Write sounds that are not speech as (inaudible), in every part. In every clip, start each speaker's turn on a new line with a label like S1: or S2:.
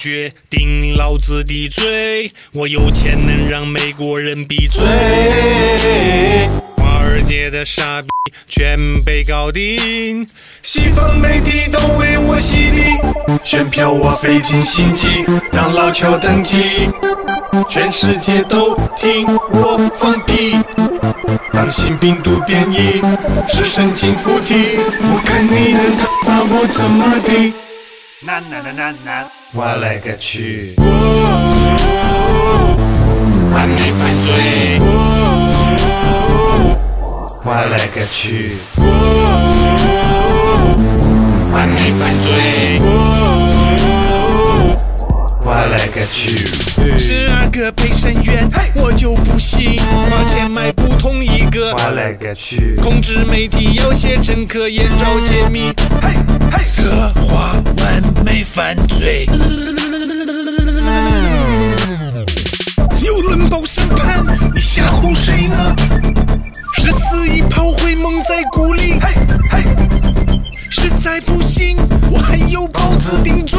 S1: 决定老子的嘴，我有钱能让美国人闭嘴。华尔街的傻逼全被搞定，西方媒体都为我洗礼，选票我费尽心机让老乔登基，全世界都听我放屁。当新病毒变异是神经附体，我看你能把我怎么地？
S2: 难难难难难！
S1: 我勒个去！还没犯罪！我勒个去！还没犯罪！我勒个去！十二个陪审员我就不信，花钱买不同一个。我勒个去！控制媒体要写真可言找解密。策划完美犯罪，有轮报审判，你吓唬谁呢？十四亿炮灰蒙在鼓里，实在不行我还有包子顶嘴。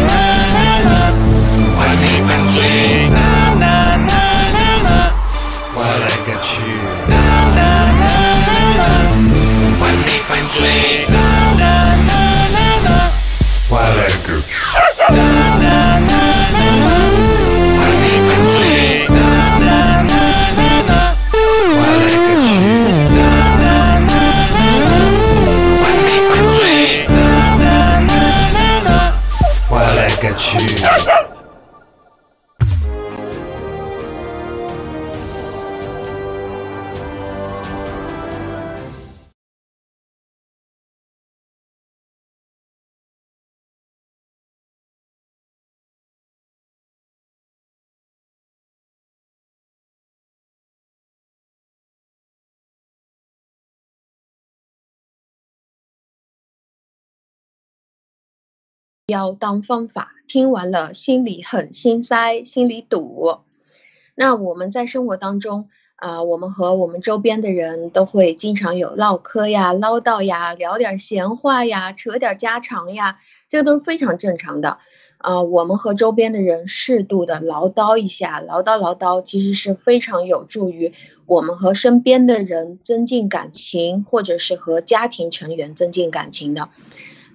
S3: 要当方法，听完了心里很心塞，心里堵。那我们在生活当中啊、我们和我们周边的人都会经常有唠嗑呀、唠叨呀、聊点闲话呀、扯点家常呀，这个都是非常正常的。啊、我们和周边的人适度的唠叨一下，唠叨唠叨，其实是非常有助于我们和身边的人增进感情，或者是和家庭成员增进感情的。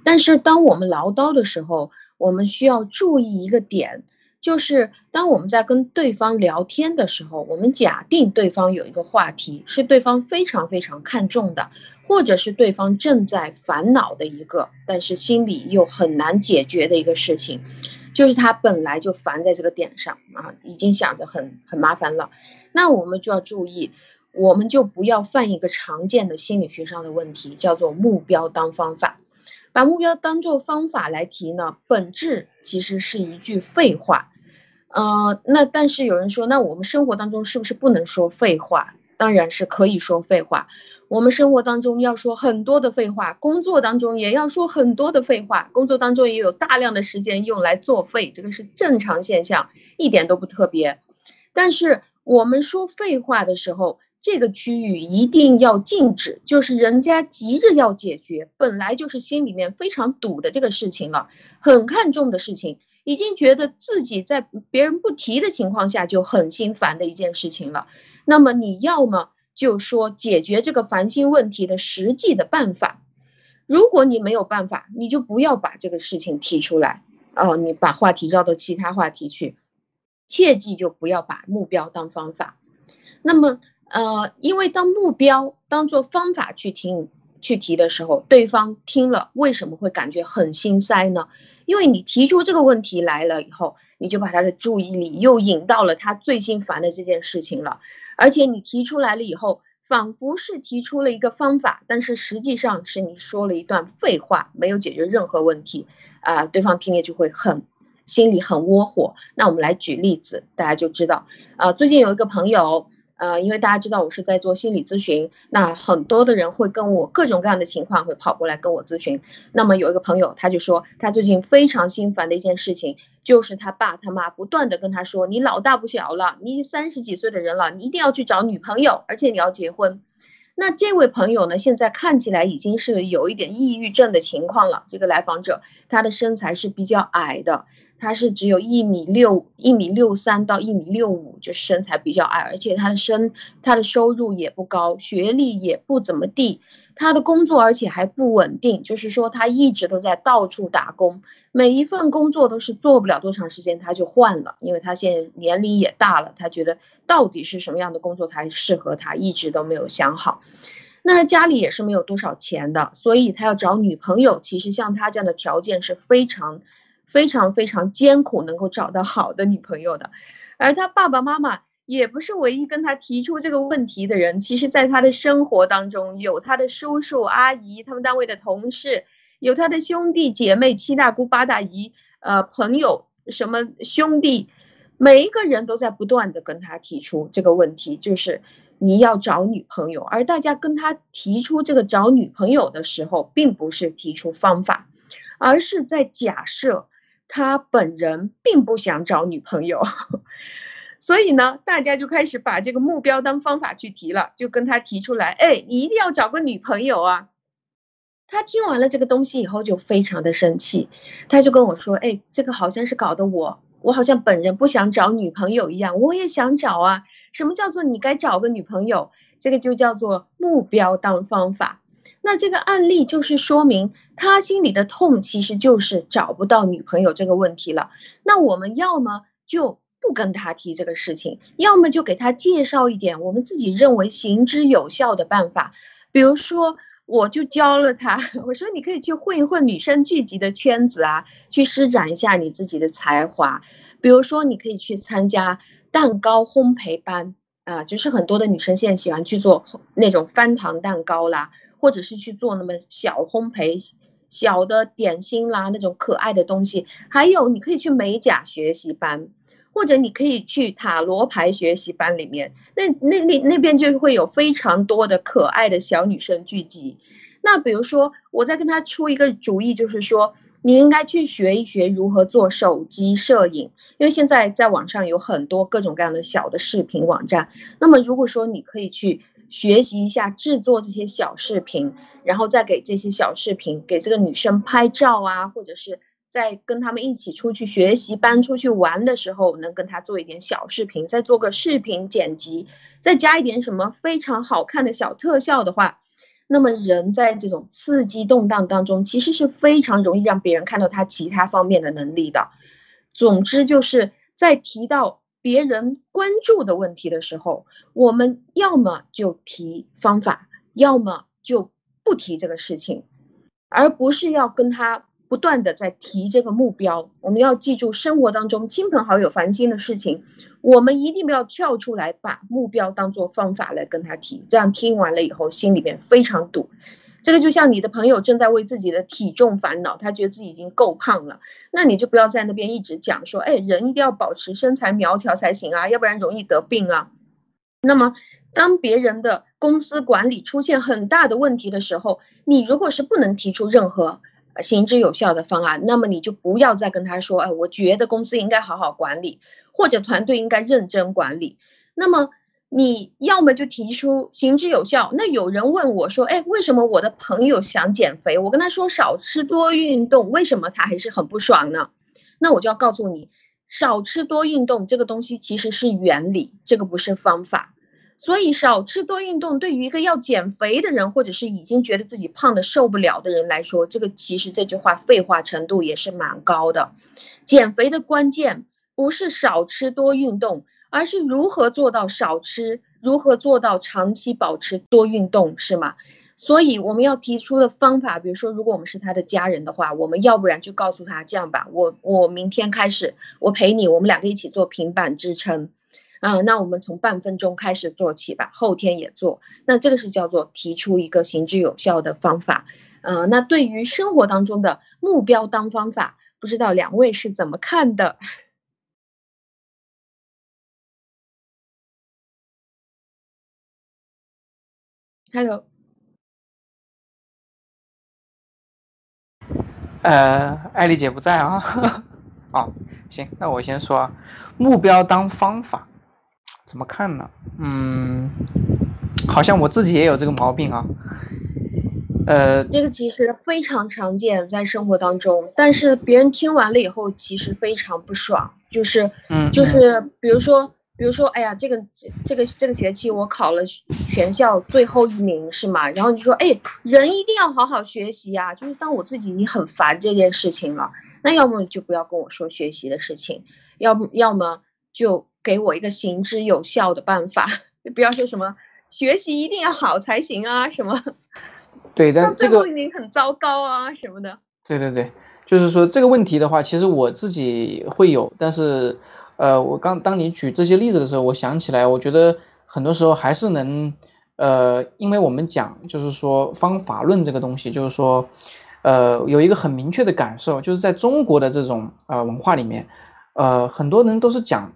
S3: 但是当我们唠叨的时候，我们需要注意一个点，就是当我们在跟对方聊天的时候，我们假定对方有一个话题是对方非常非常看重的，或者是对方正在烦恼的一个，但是心里又很难解决的一个事情，就是他本来就烦在这个点上啊，已经想着很很麻烦了，那我们就要注意。我们就不要犯一个常见的心理学上的问题，叫做目标当方法。把目标当做方法来提呢，本质其实是一句废话。呃，那但是有人说，那我们生活当中是不是不能说废话？当然是可以说废话。我们生活当中要说很多的废话，工作当中也要说很多的废话，工作当中也有大量的时间用来作废，这个是正常现象，一点都不特别。但是我们说废话的时候，这个区域一定要禁止，就是人家急着要解决，本来就是心里面非常堵的这个事情了，很看重的事情，已经觉得自己在别人不提的情况下就很心烦的一件事情了。那么你要么就说解决这个烦心问题的实际的办法，如果你没有办法，你就不要把这个事情提出来，哦，你把话题绕到其他话题去，切记就不要把目标当方法。那么。呃，因为当目标当做方法去听去提的时候，对方听了为什么会感觉很心塞呢？因为你提出这个问题来了以后，你就把他的注意力又引到了他最心烦的这件事情了，而且你提出来了以后，仿佛是提出了一个方法，但是实际上是你说了一段废话，没有解决任何问题啊、对方听了就会很心里很窝火。那我们来举例子，大家就知道啊、最近有一个朋友。呃，因为大家知道我是在做心理咨询，那很多的人会跟我各种各样的情况会跑过来跟我咨询。那么有一个朋友，他就说他最近非常心烦的一件事情，就是他爸他妈不断的跟他说，你老大不小了，你三十几岁的人了，你一定要去找女朋友，而且你要结婚。那这位朋友呢，现在看起来已经是有一点抑郁症的情况了。这个来访者，他的身材是比较矮的，他是只有一米六、一米六三到一米六五，就身材比较矮，而且他的身、他的收入也不高，学历也不怎么地。他的工作而且还不稳定，就是说他一直都在到处打工，每一份工作都是做不了多长时间他就换了，因为他现在年龄也大了，他觉得到底是什么样的工作才适合他，一直都没有想好。那家里也是没有多少钱的，所以他要找女朋友，其实像他这样的条件是非常、非常、非常艰苦，能够找到好的女朋友的，而他爸爸妈妈。也不是唯一跟他提出这个问题的人，其实，在他的生活当中，有他的叔叔阿姨，他们单位的同事，有他的兄弟姐妹、七大姑八大姨，呃，朋友什么兄弟，每一个人都在不断的跟他提出这个问题，就是你要找女朋友。而大家跟他提出这个找女朋友的时候，并不是提出方法，而是在假设他本人并不想找女朋友。(laughs) 所以呢，大家就开始把这个目标当方法去提了，就跟他提出来，哎，你一定要找个女朋友啊。他听完了这个东西以后，就非常的生气，他就跟我说，哎，这个好像是搞得我，我好像本人不想找女朋友一样，我也想找啊。什么叫做你该找个女朋友？这个就叫做目标当方法。那这个案例就是说明他心里的痛，其实就是找不到女朋友这个问题了。那我们要么就。不跟他提这个事情，要么就给他介绍一点我们自己认为行之有效的办法。比如说，我就教了他，(laughs) 我说你可以去混一混女生聚集的圈子啊，去施展一下你自己的才华。比如说，你可以去参加蛋糕烘焙班啊，就是很多的女生现在喜欢去做那种翻糖蛋糕啦，或者是去做那么小烘焙、小的点心啦，那种可爱的东西。还有，你可以去美甲学习班。或者你可以去塔罗牌学习班里面，那那那那边就会有非常多的可爱的小女生聚集。那比如说，我再跟他出一个主意，就是说你应该去学一学如何做手机摄影，因为现在在网上有很多各种各样的小的视频网站。那么如果说你可以去学习一下制作这些小视频，然后再给这些小视频给这个女生拍照啊，或者是。在跟他们一起出去学习班、出去玩的时候，能跟他做一点小视频，再做个视频剪辑，再加一点什么非常好看的小特效的话，那么人在这种刺激动荡当中，其实是非常容易让别人看到他其他方面的能力的。总之，就是在提到别人关注的问题的时候，我们要么就提方法，要么就不提这个事情，而不是要跟他。不断的在提这个目标，我们要记住生活当中亲朋好友烦心的事情，我们一定不要跳出来把目标当做方法来跟他提，这样听完了以后心里面非常堵。这个就像你的朋友正在为自己的体重烦恼，他觉得自己已经够胖了，那你就不要在那边一直讲说，哎，人一定要保持身材苗条才行啊，要不然容易得病啊。那么当别人的公司管理出现很大的问题的时候，你如果是不能提出任何。行之有效的方案，那么你就不要再跟他说，哎，我觉得公司应该好好管理，或者团队应该认真管理。那么你要么就提出行之有效。那有人问我说，哎，为什么我的朋友想减肥？我跟他说少吃多运动，为什么他还是很不爽呢？那我就要告诉你，少吃多运动这个东西其实是原理，这个不是方法。所以少吃多运动，对于一个要减肥的人，或者是已经觉得自己胖的受不了的人来说，这个其实这句话废话程度也是蛮高的。减肥的关键不是少吃多运动，而是如何做到少吃，如何做到长期保持多运动，是吗？所以我们要提出的方法，比如说，如果我们是他的家人的话，我们要不然就告诉他这样吧，我我明天开始，我陪你，我们两个一起做平板支撑。啊，那我们从半分钟开始做起吧，后天也做。那这个是叫做提出一个行之有效的方法。呃，那对于生活当中的目标当方法，不知道两位是怎么看的？Hello，
S4: 呃，艾丽姐不在啊。(laughs) 哦，行，那我先说啊，目标当方法。怎么看呢？嗯，好像我自己也有这个毛病啊。呃，
S3: 这个其实非常常见在生活当中，但是别人听完了以后，其实非常不爽，就是，
S4: 嗯，
S3: 就是比如说，比如说，哎呀，这个这这个这个学期我考了全校最后一名，是吗？然后你说，哎，人一定要好好学习呀，就是当我自己已经很烦这件事情了，那要么就不要跟我说学习的事情，要不要么就给我一个行之有效的办法，不要说什么学习一定要好才行啊，什么。
S4: 对，但这个
S3: 很糟糕啊什么的。
S4: 对对对，就是说这个问题的话，其实我自己会有，但是，呃，我刚当你举这些例子的时候，我想起来，我觉得很多时候还是能，呃，因为我们讲就是说方法论这个东西，就是说，呃，有一个很明确的感受，就是在中国的这种呃文化里面，呃，很多人都是讲。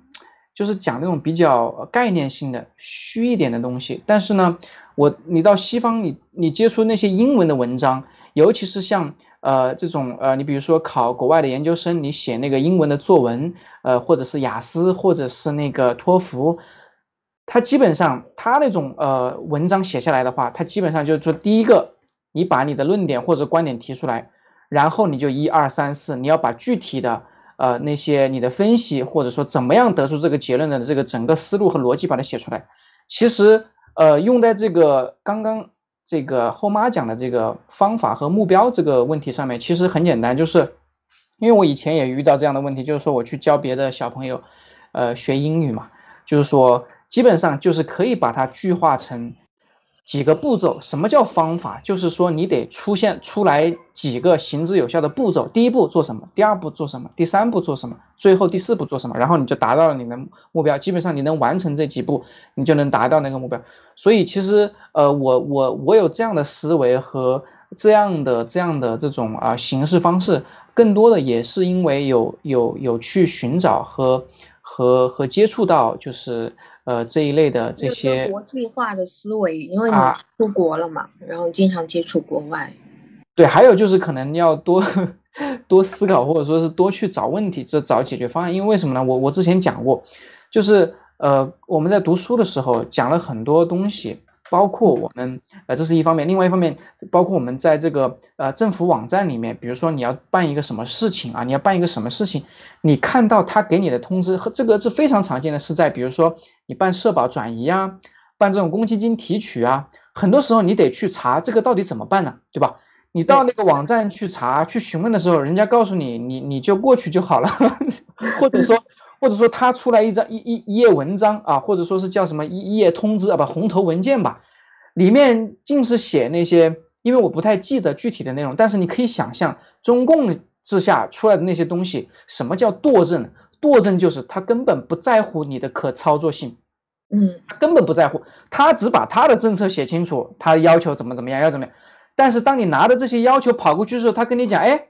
S4: 就是讲那种比较概念性的虚一点的东西，但是呢，我你到西方，你你接触那些英文的文章，尤其是像呃这种呃，你比如说考国外的研究生，你写那个英文的作文，呃，或者是雅思，或者是那个托福，他基本上他那种呃文章写下来的话，他基本上就是说，第一个，你把你的论点或者观点提出来，然后你就一二三四，你要把具体的。呃，那些你的分析，或者说怎么样得出这个结论的这个整个思路和逻辑，把它写出来。其实，呃，用在这个刚刚这个后妈讲的这个方法和目标这个问题上面，其实很简单，就是因为我以前也遇到这样的问题，就是说我去教别的小朋友，呃，学英语嘛，就是说基本上就是可以把它具化成。几个步骤，什么叫方法？就是说你得出现出来几个行之有效的步骤。第一步做什么？第二步做什么？第三步做什么？最后第四步做什么？然后你就达到了你的目标。基本上你能完成这几步，你就能达到那个目标。所以其实，呃，我我我有这样的思维和这样的这样的这种啊形式方式，更多的也是因为有有有去寻找和和和接触到，就是。呃，这一类的这些
S3: 国际化的思维，因为你出国了嘛，然后经常接触国外。
S4: 对，还有就是可能要多 (laughs) 多思考，或者说是多去找问题，这找解决方案。因为为什么呢？我我之前讲过，就是呃，我们在读书的时候讲了很多东西。包括我们，呃，这是一方面，另外一方面，包括我们在这个呃政府网站里面，比如说你要办一个什么事情啊，你要办一个什么事情，你看到他给你的通知和这个是非常常见的，是在比如说你办社保转移啊，办这种公积金提取啊，很多时候你得去查这个到底怎么办呢，对吧？你到那个网站去查去询问的时候，人家告诉你，你你就过去就好了，(laughs) 或者说。或者说他出来一张一一一页文章啊，或者说是叫什么一一页通知啊，不红头文件吧，里面尽是写那些，因为我不太记得具体的内容，但是你可以想象中共之下出来的那些东西，什么叫惰政？惰政就是他根本不在乎你的可操作性，
S3: 嗯，
S4: 根本不在乎，他只把他的政策写清楚，他要求怎么怎么样要怎么样，但是当你拿着这些要求跑过去的时候，他跟你讲，哎。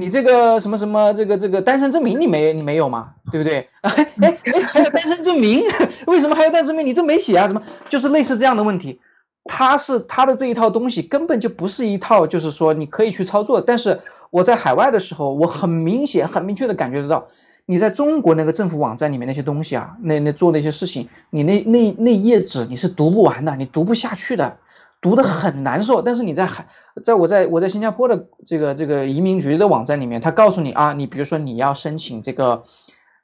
S4: 你这个什么什么这个这个单身证明你没你没有吗？对不对？(laughs) 哎哎哎，还有单身证明，(laughs) 为什么还有单身证明？你这没写啊？什么？就是类似这样的问题。他是他的这一套东西根本就不是一套，就是说你可以去操作。但是我在海外的时候，我很明显、很明确的感觉得到，你在中国那个政府网站里面那些东西啊，那那做那些事情，你那那那页纸你是读不完的，你读不下去的。读的很难受，但是你在海，在我在我在新加坡的这个这个移民局的网站里面，他告诉你啊，你比如说你要申请这个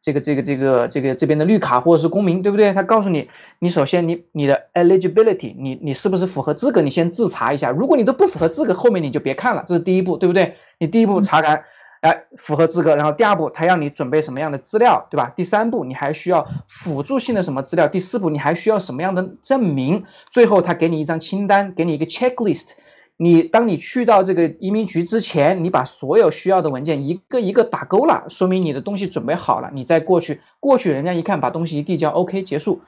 S4: 这个这个这个这个这边的绿卡或者是公民，对不对？他告诉你，你首先你你的 eligibility，你你是不是符合资格？你先自查一下，如果你都不符合资格，后面你就别看了，这是第一步，对不对？你第一步查看。哎，符合资格，然后第二步他要你准备什么样的资料，对吧？第三步你还需要辅助性的什么资料？第四步你还需要什么样的证明？最后他给你一张清单，给你一个 checklist。你当你去到这个移民局之前，你把所有需要的文件一个一个打勾了，说明你的东西准备好了。你再过去，过去人家一看，把东西一递交，OK 结束。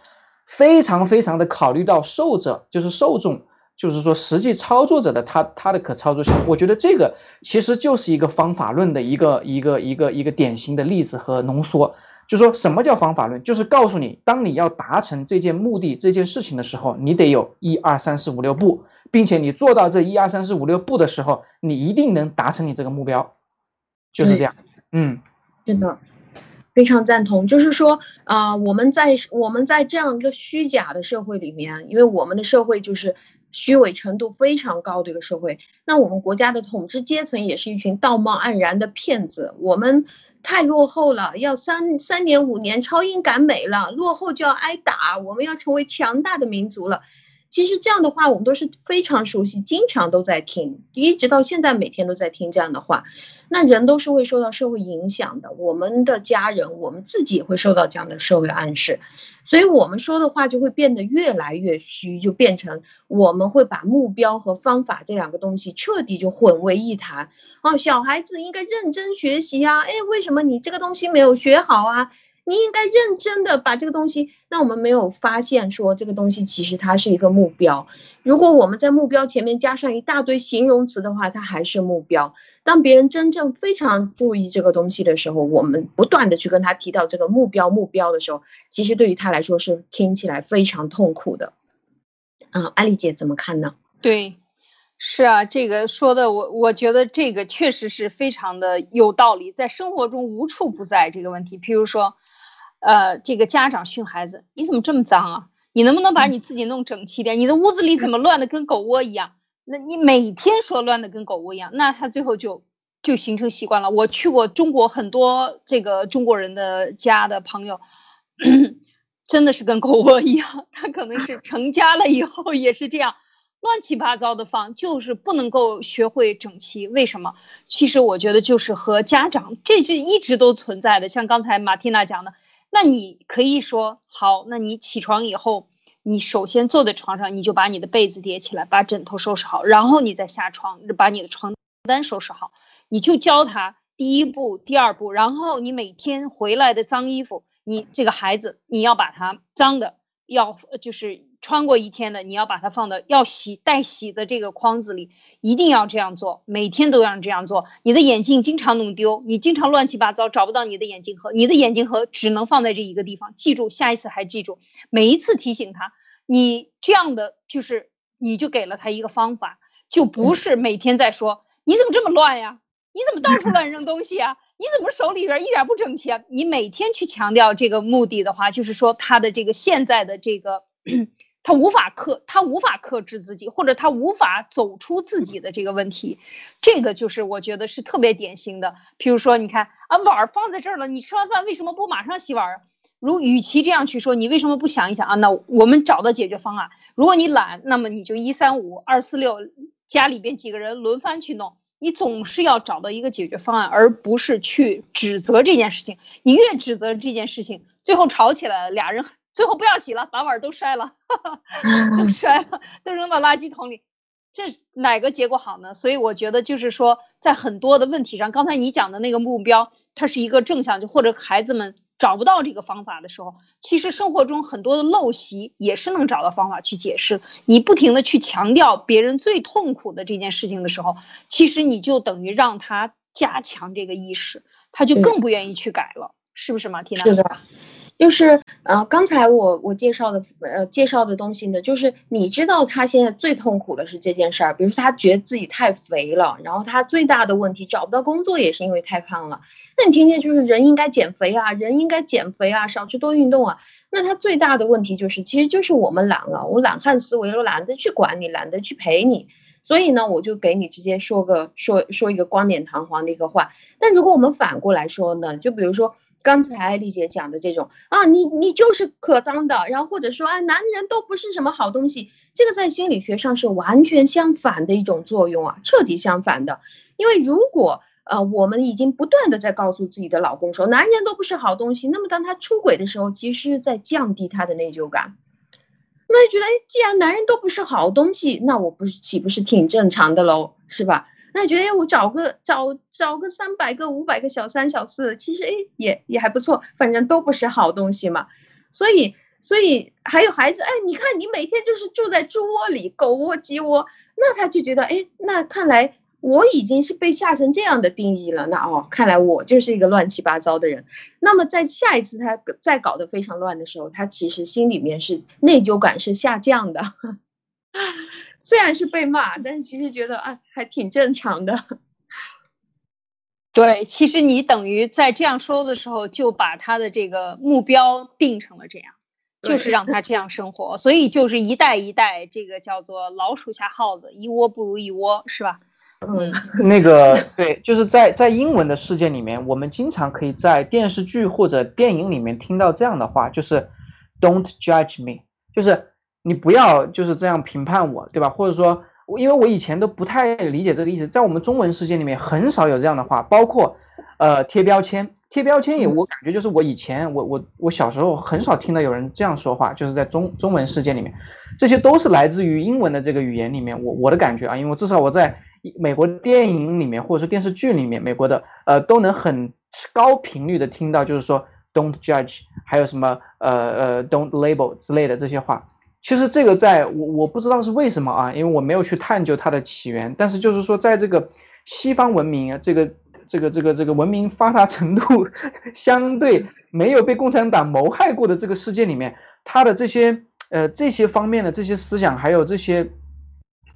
S4: 非常非常的考虑到受者，就是受众。就是说，实际操作者的他他的可操作性，我觉得这个其实就是一个方法论的一个一个一个一个典型的例子和浓缩。就说什么叫方法论？就是告诉你，当你要达成这件目的这件事情的时候，你得有一二三四五六步，并且你做到这一二三四五六步的时候，你一定能达成你这个目标。就是这样。嗯，
S3: 真的。非常赞同。就是说，啊，我们在我们在这样一个虚假的社会里面，因为我们的社会就是虚伪程度非常高的一个社会，那我们国家的统治阶层也是一群道貌岸然的骗子。我们太落后了，要三三年五年超英赶美了，落后就要挨打，我们要成为强大的民族了。其实这样的话，我们都是非常熟悉，经常都在听，一直到现在每天都在听这样的话。那人都是会受到社会影响的，我们的家人，我们自己也会受到这样的社会暗示，所以我们说的话就会变得越来越虚，就变成我们会把目标和方法这两个东西彻底就混为一谈。哦，小孩子应该认真学习啊，哎，为什么你这个东西没有学好啊？你应该认真的把这个东西，那我们没有发现说这个东西其实它是一个目标。如果我们在目标前面加上一大堆形容词的话，它还是目标。当别人真正非常注意这个东西的时候，我们不断的去跟他提到这个目标目标的时候，其实对于他来说是听起来非常痛苦的。啊，安丽姐怎么看呢？
S5: 对，是啊，这个说的我我觉得这个确实是非常的有道理，在生活中无处不在这个问题。譬如说。呃，这个家长训孩子，你怎么这么脏啊？你能不能把你自己弄整齐点？你的屋子里怎么乱的跟狗窝一样？那你每天说乱的跟狗窝一样，那他最后就就形成习惯了。我去过中国很多这个中国人的家的朋友，真的是跟狗窝一样。他可能是成家了以后也是这样，乱七八糟的放，就是不能够学会整齐。为什么？其实我觉得就是和家长这是一直都存在的。像刚才马蒂娜讲的。那你可以说好，那你起床以后，你首先坐在床上，你就把你的被子叠起来，把枕头收拾好，然后你再下床，把你的床单收拾好。你就教他第一步、第二步，然后你每天回来的脏衣服，你这个孩子你要把它脏的要就是。穿过一天的，你要把它放到要洗待洗的这个筐子里，一定要这样做，每天都要这样做。你的眼镜经常弄丢，你经常乱七八糟找不到你的眼镜盒，你的眼镜盒只能放在这一个地方。记住，下一次还记住，每一次提醒他，你这样的就是你就给了他一个方法，就不是每天在说你怎么这么乱呀，你怎么到处乱扔东西呀，你怎么手里边一点不整齐啊？你每天去强调这个目的的话，就是说他的这个现在的这个。他无法克，他无法克制自己，或者他无法走出自己的这个问题，这个就是我觉得是特别典型的。譬如说，你看啊，碗儿放在这儿了，你吃完饭为什么不马上洗碗啊？如与其这样去说，你为什么不想一想啊？那我们找到解决方案。如果你懒，那么你就一三五二四六，家里边几个人轮番去弄。你总是要找到一个解决方案，而不是去指责这件事情。你越指责这件事情，最后吵起来了，俩人。最后不要洗了，把碗都摔了，(laughs) 都 (laughs) 摔了，都扔到垃圾桶里，这哪个结果好呢？所以我觉得就是说，在很多的问题上，刚才你讲的那个目标，它是一个正向，就或者孩子们找不到这个方法的时候，其实生活中很多的陋习也是能找到方法去解释。你不停的去强调别人最痛苦的这件事情的时候，其实你就等于让他加强这个意识，他就更不愿意去改了，是不是，马蒂娜？
S3: 是的。就是呃，刚才我我介绍的呃介绍的东西呢，就是你知道他现在最痛苦的是这件事儿，比如说他觉得自己太肥了，然后他最大的问题找不到工作也是因为太胖了。那你天天就是人应该减肥啊，人应该减肥啊，少吃多运动啊。那他最大的问题就是，其实就是我们懒了，我懒汉思维，我懒得去管你，懒得去陪你，所以呢，我就给你直接说个说说一个冠冕堂皇的一个话。但如果我们反过来说呢，就比如说。刚才丽姐讲的这种啊，你你就是可脏的，然后或者说啊，男人都不是什么好东西，这个在心理学上是完全相反的一种作用啊，彻底相反的。因为如果呃我们已经不断的在告诉自己的老公说男人都不是好东西，那么当他出轨的时候，其实在降低他的内疚感，那就觉得哎，既然男人都不是好东西，那我不是岂不是挺正常的喽，是吧？那觉得我找个找找个三百个五百个小三小四，其实哎也也还不错，反正都不是好东西嘛。所以所以还有孩子哎，你看你每天就是住在猪窝里，狗窝鸡窝，那他就觉得哎，那看来我已经是被下成这样的定义了。那哦，看来我就是一个乱七八糟的人。那么在下一次他再搞得非常乱的时候，他其实心里面是内疚感是下降的。(laughs) 虽然是被骂，但是其实觉得啊，还挺正常的。(laughs)
S5: 对，其实你等于在这样说的时候，就把他的这个目标定成了这样，就是让他这样生活，所以就是一代一代，这个叫做老鼠下耗子，一窝不如一窝，是吧？
S3: 嗯，
S4: 那个对，就是在在英文的世界里面，我们经常可以在电视剧或者电影里面听到这样的话，就是 "Don't judge me"，就是你不要就是这样评判我，对吧？或者说，因为我以前都不太理解这个意思，在我们中文世界里面很少有这样的话，包括呃贴标签，贴标签也我感觉就是我以前我我我小时候很少听到有人这样说话，就是在中中文世界里面，这些都是来自于英文的这个语言里面，我我的感觉啊，因为至少我在。美国电影里面或者说电视剧里面，美国的呃都能很高频率的听到，就是说 don't judge，还有什么呃呃 don't label 之类的这些话。其实这个在我我不知道是为什么啊，因为我没有去探究它的起源。但是就是说，在这个西方文明啊，这个这个这个这个文明发达程度 (laughs) 相对没有被共产党谋害过的这个世界里面，它的这些呃这些方面的这些思想，还有这些。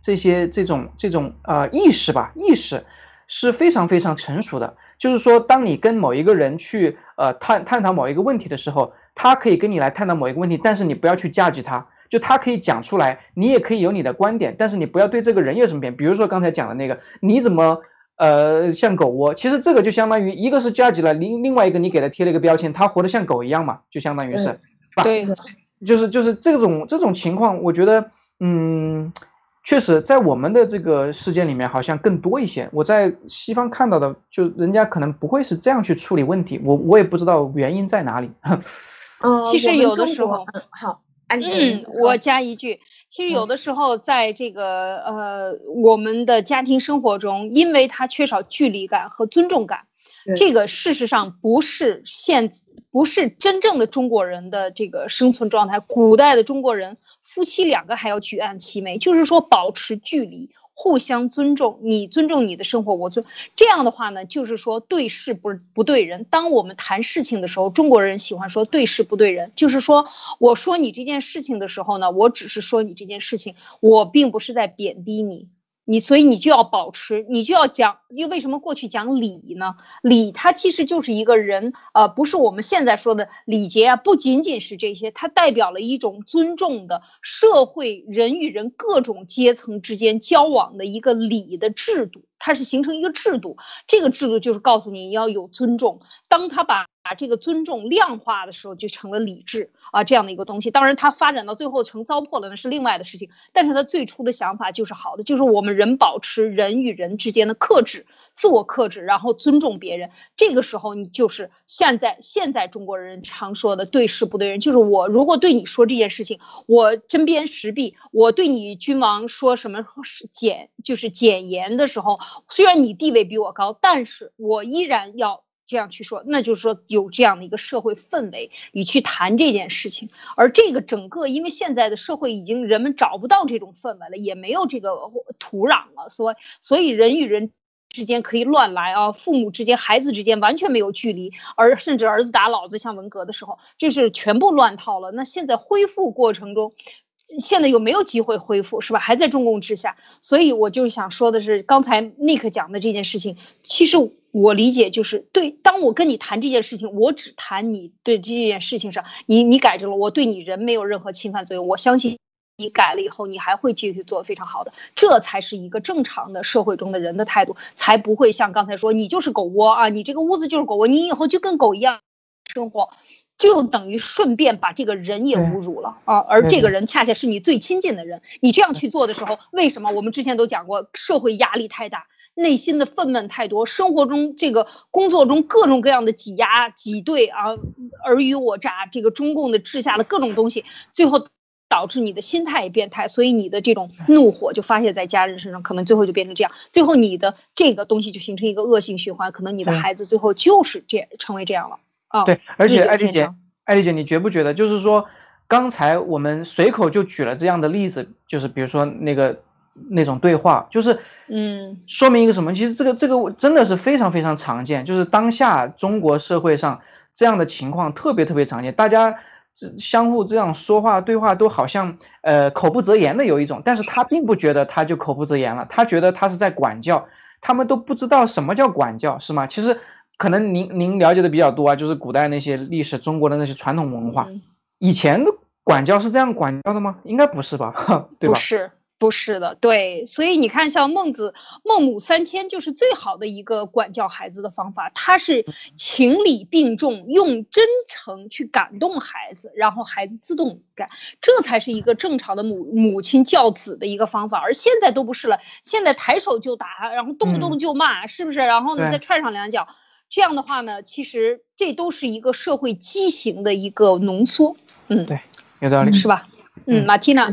S4: 这些这种这种呃意识吧，意识是非常非常成熟的。就是说，当你跟某一个人去呃探探讨某一个问题的时候，他可以跟你来探讨某一个问题，但是你不要去价值他，就他可以讲出来，你也可以有你的观点，但是你不要对这个人有什么偏。比如说刚才讲的那个，你怎么呃像狗窝？其实这个就相当于一个是价值了，另另外一个你给他贴了一个标签，他活得像狗一样嘛，就相当于是，
S5: 对，
S4: 就是就是这种这种情况，我觉得嗯。确实，在我们的这个世界里面，好像更多一些。我在西方看到的，就人家可能不会是这样去处理问题。我我也不知道原因在哪里。
S3: 嗯，(laughs)
S5: 其实有的时候，
S3: 好，
S5: 嗯，我加一句，其实有的时候，在这个呃，我们的家庭生活中，因为他缺少距离感和尊重感。这个事实上不是现，不是真正的中国人的这个生存状态。古代的中国人夫妻两个还要举案齐眉，就是说保持距离，互相尊重。你尊重你的生活，我尊。这样的话呢，就是说对事不不对人。当我们谈事情的时候，中国人喜欢说对事不对人，就是说我说你这件事情的时候呢，我只是说你这件事情，我并不是在贬低你。你所以你就要保持，你就要讲，又为什么过去讲礼呢？礼它其实就是一个人，呃，不是我们现在说的礼节啊，不仅仅是这些，它代表了一种尊重的社会人与人各种阶层之间交往的一个礼的制度，它是形成一个制度，这个制度就是告诉你要有尊重。当他把这个尊重量化的时候，就成了理智啊这样的一个东西。当然，它发展到最后成糟粕了，那是另外的事情。但是它最初的想法就是好的，就是我们人保持人与人之间的克制、自我克制，然后尊重别人。这个时候，你就是现在现在中国人常说的对事不对人，就是我如果对你说这件事情，我针砭时弊，我对你君王说什么简就是简言的时候，虽然你地位比我高，但是我依然要。这样去说，那就是说有这样的一个社会氛围，你去谈这件事情。而这个整个，因为现在的社会已经人们找不到这种氛围了，也没有这个土壤了，所以所以人与人之间可以乱来啊，父母之间、孩子之间完全没有距离，而甚至儿子打老子像文革的时候，就是全部乱套了。那现在恢复过程中。现在有没有机会恢复，是吧？还在中共之下，所以我就是想说的是，刚才 Nick 讲的这件事情，其实我理解就是对。当我跟你谈这件事情，我只谈你对这件事情上，你你改正了，我对你人没有任何侵犯作用。我相信你改了以后，你还会继续做非常好的，这才是一个正常的社会中的人的态度，才不会像刚才说你就是狗窝啊，你这个屋子就是狗窝，你以后就跟狗一样生活。就等于顺便把这个人也侮辱了啊！而这个人恰恰是你最亲近的人。你这样去做的时候，为什么我们之前都讲过，社会压力太大，内心的愤懑太多，生活中这个工作中各种各样的挤压、挤兑啊，尔虞我诈，这个中共的治下的各种东西，最后导致你的心态也变态，所以你的这种怒火就发泄在家人身上，可能最后就变成这样，最后你的这个东西就形成一个恶性循环，可能你的孩子最后就是这成为这样了。
S4: 对，而且艾丽姐，艾丽姐，你觉不觉得，就是说，刚才我们随口就举了这样的例子，就是比如说那个那种对话，就是，
S5: 嗯，
S4: 说明一个什么？其实这个这个真的是非常非常常见，就是当下中国社会上这样的情况特别特别常见，大家相互这样说话对话都好像呃口不择言的有一种，但是他并不觉得他就口不择言了，他觉得他是在管教。他们都不知道什么叫管教，是吗？其实可能您您了解的比较多啊，就是古代那些历史，中国的那些传统文化，以前的管教是这样管教的吗？应该不是吧？(laughs) 对吧？
S5: 不是。不是的，对，所以你看，像孟子孟母三迁就是最好的一个管教孩子的方法，他是情理并重，用真诚去感动孩子，然后孩子自动改，这才是一个正常的母母亲教子的一个方法。而现在都不是了，现在抬手就打，然后动不动就骂，是不是？然后呢再踹上两脚，这样的话呢，其实这都是一个社会畸形的一个浓缩。嗯，
S4: 对，有道理，
S5: 是吧？嗯，马蒂娜。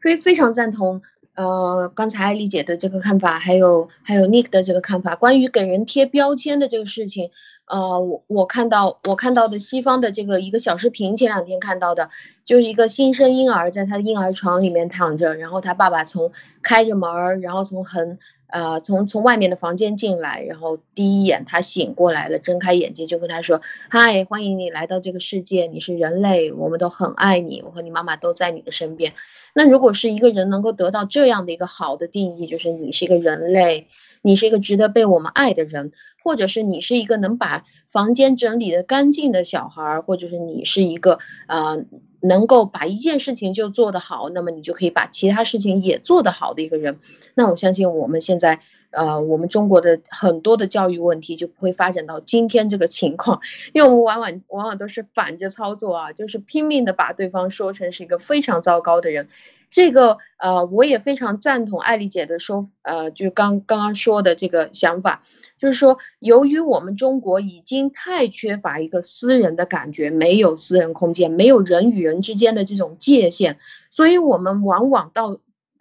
S3: 非非常赞同，呃，刚才艾丽姐的这个看法，还有还有 Nick 的这个看法，关于给人贴标签的这个事情，呃，我我看到我看到的西方的这个一个小视频，前两天看到的，就是一个新生婴儿在他的婴儿床里面躺着，然后他爸爸从开着门儿，然后从很。呃，从从外面的房间进来，然后第一眼他醒过来了，睁开眼睛就跟他说：“嗨，欢迎你来到这个世界，你是人类，我们都很爱你，我和你妈妈都在你的身边。”那如果是一个人能够得到这样的一个好的定义，就是你是一个人类，你是一个值得被我们爱的人，或者是你是一个能把房间整理的干净的小孩儿，或者是你是一个呃。能够把一件事情就做得好，那么你就可以把其他事情也做得好的一个人。那我相信我们现在，呃，我们中国的很多的教育问题就不会发展到今天这个情况，因为我们往往往往都是反着操作啊，就是拼命的把对方说成是一个非常糟糕的人。这个呃，我也非常赞同艾丽姐的说，呃，就刚刚刚说的这个想法，就是说，由于我们中国已经太缺乏一个私人的感觉，没有私人空间，没有人与人之间的这种界限，所以我们往往到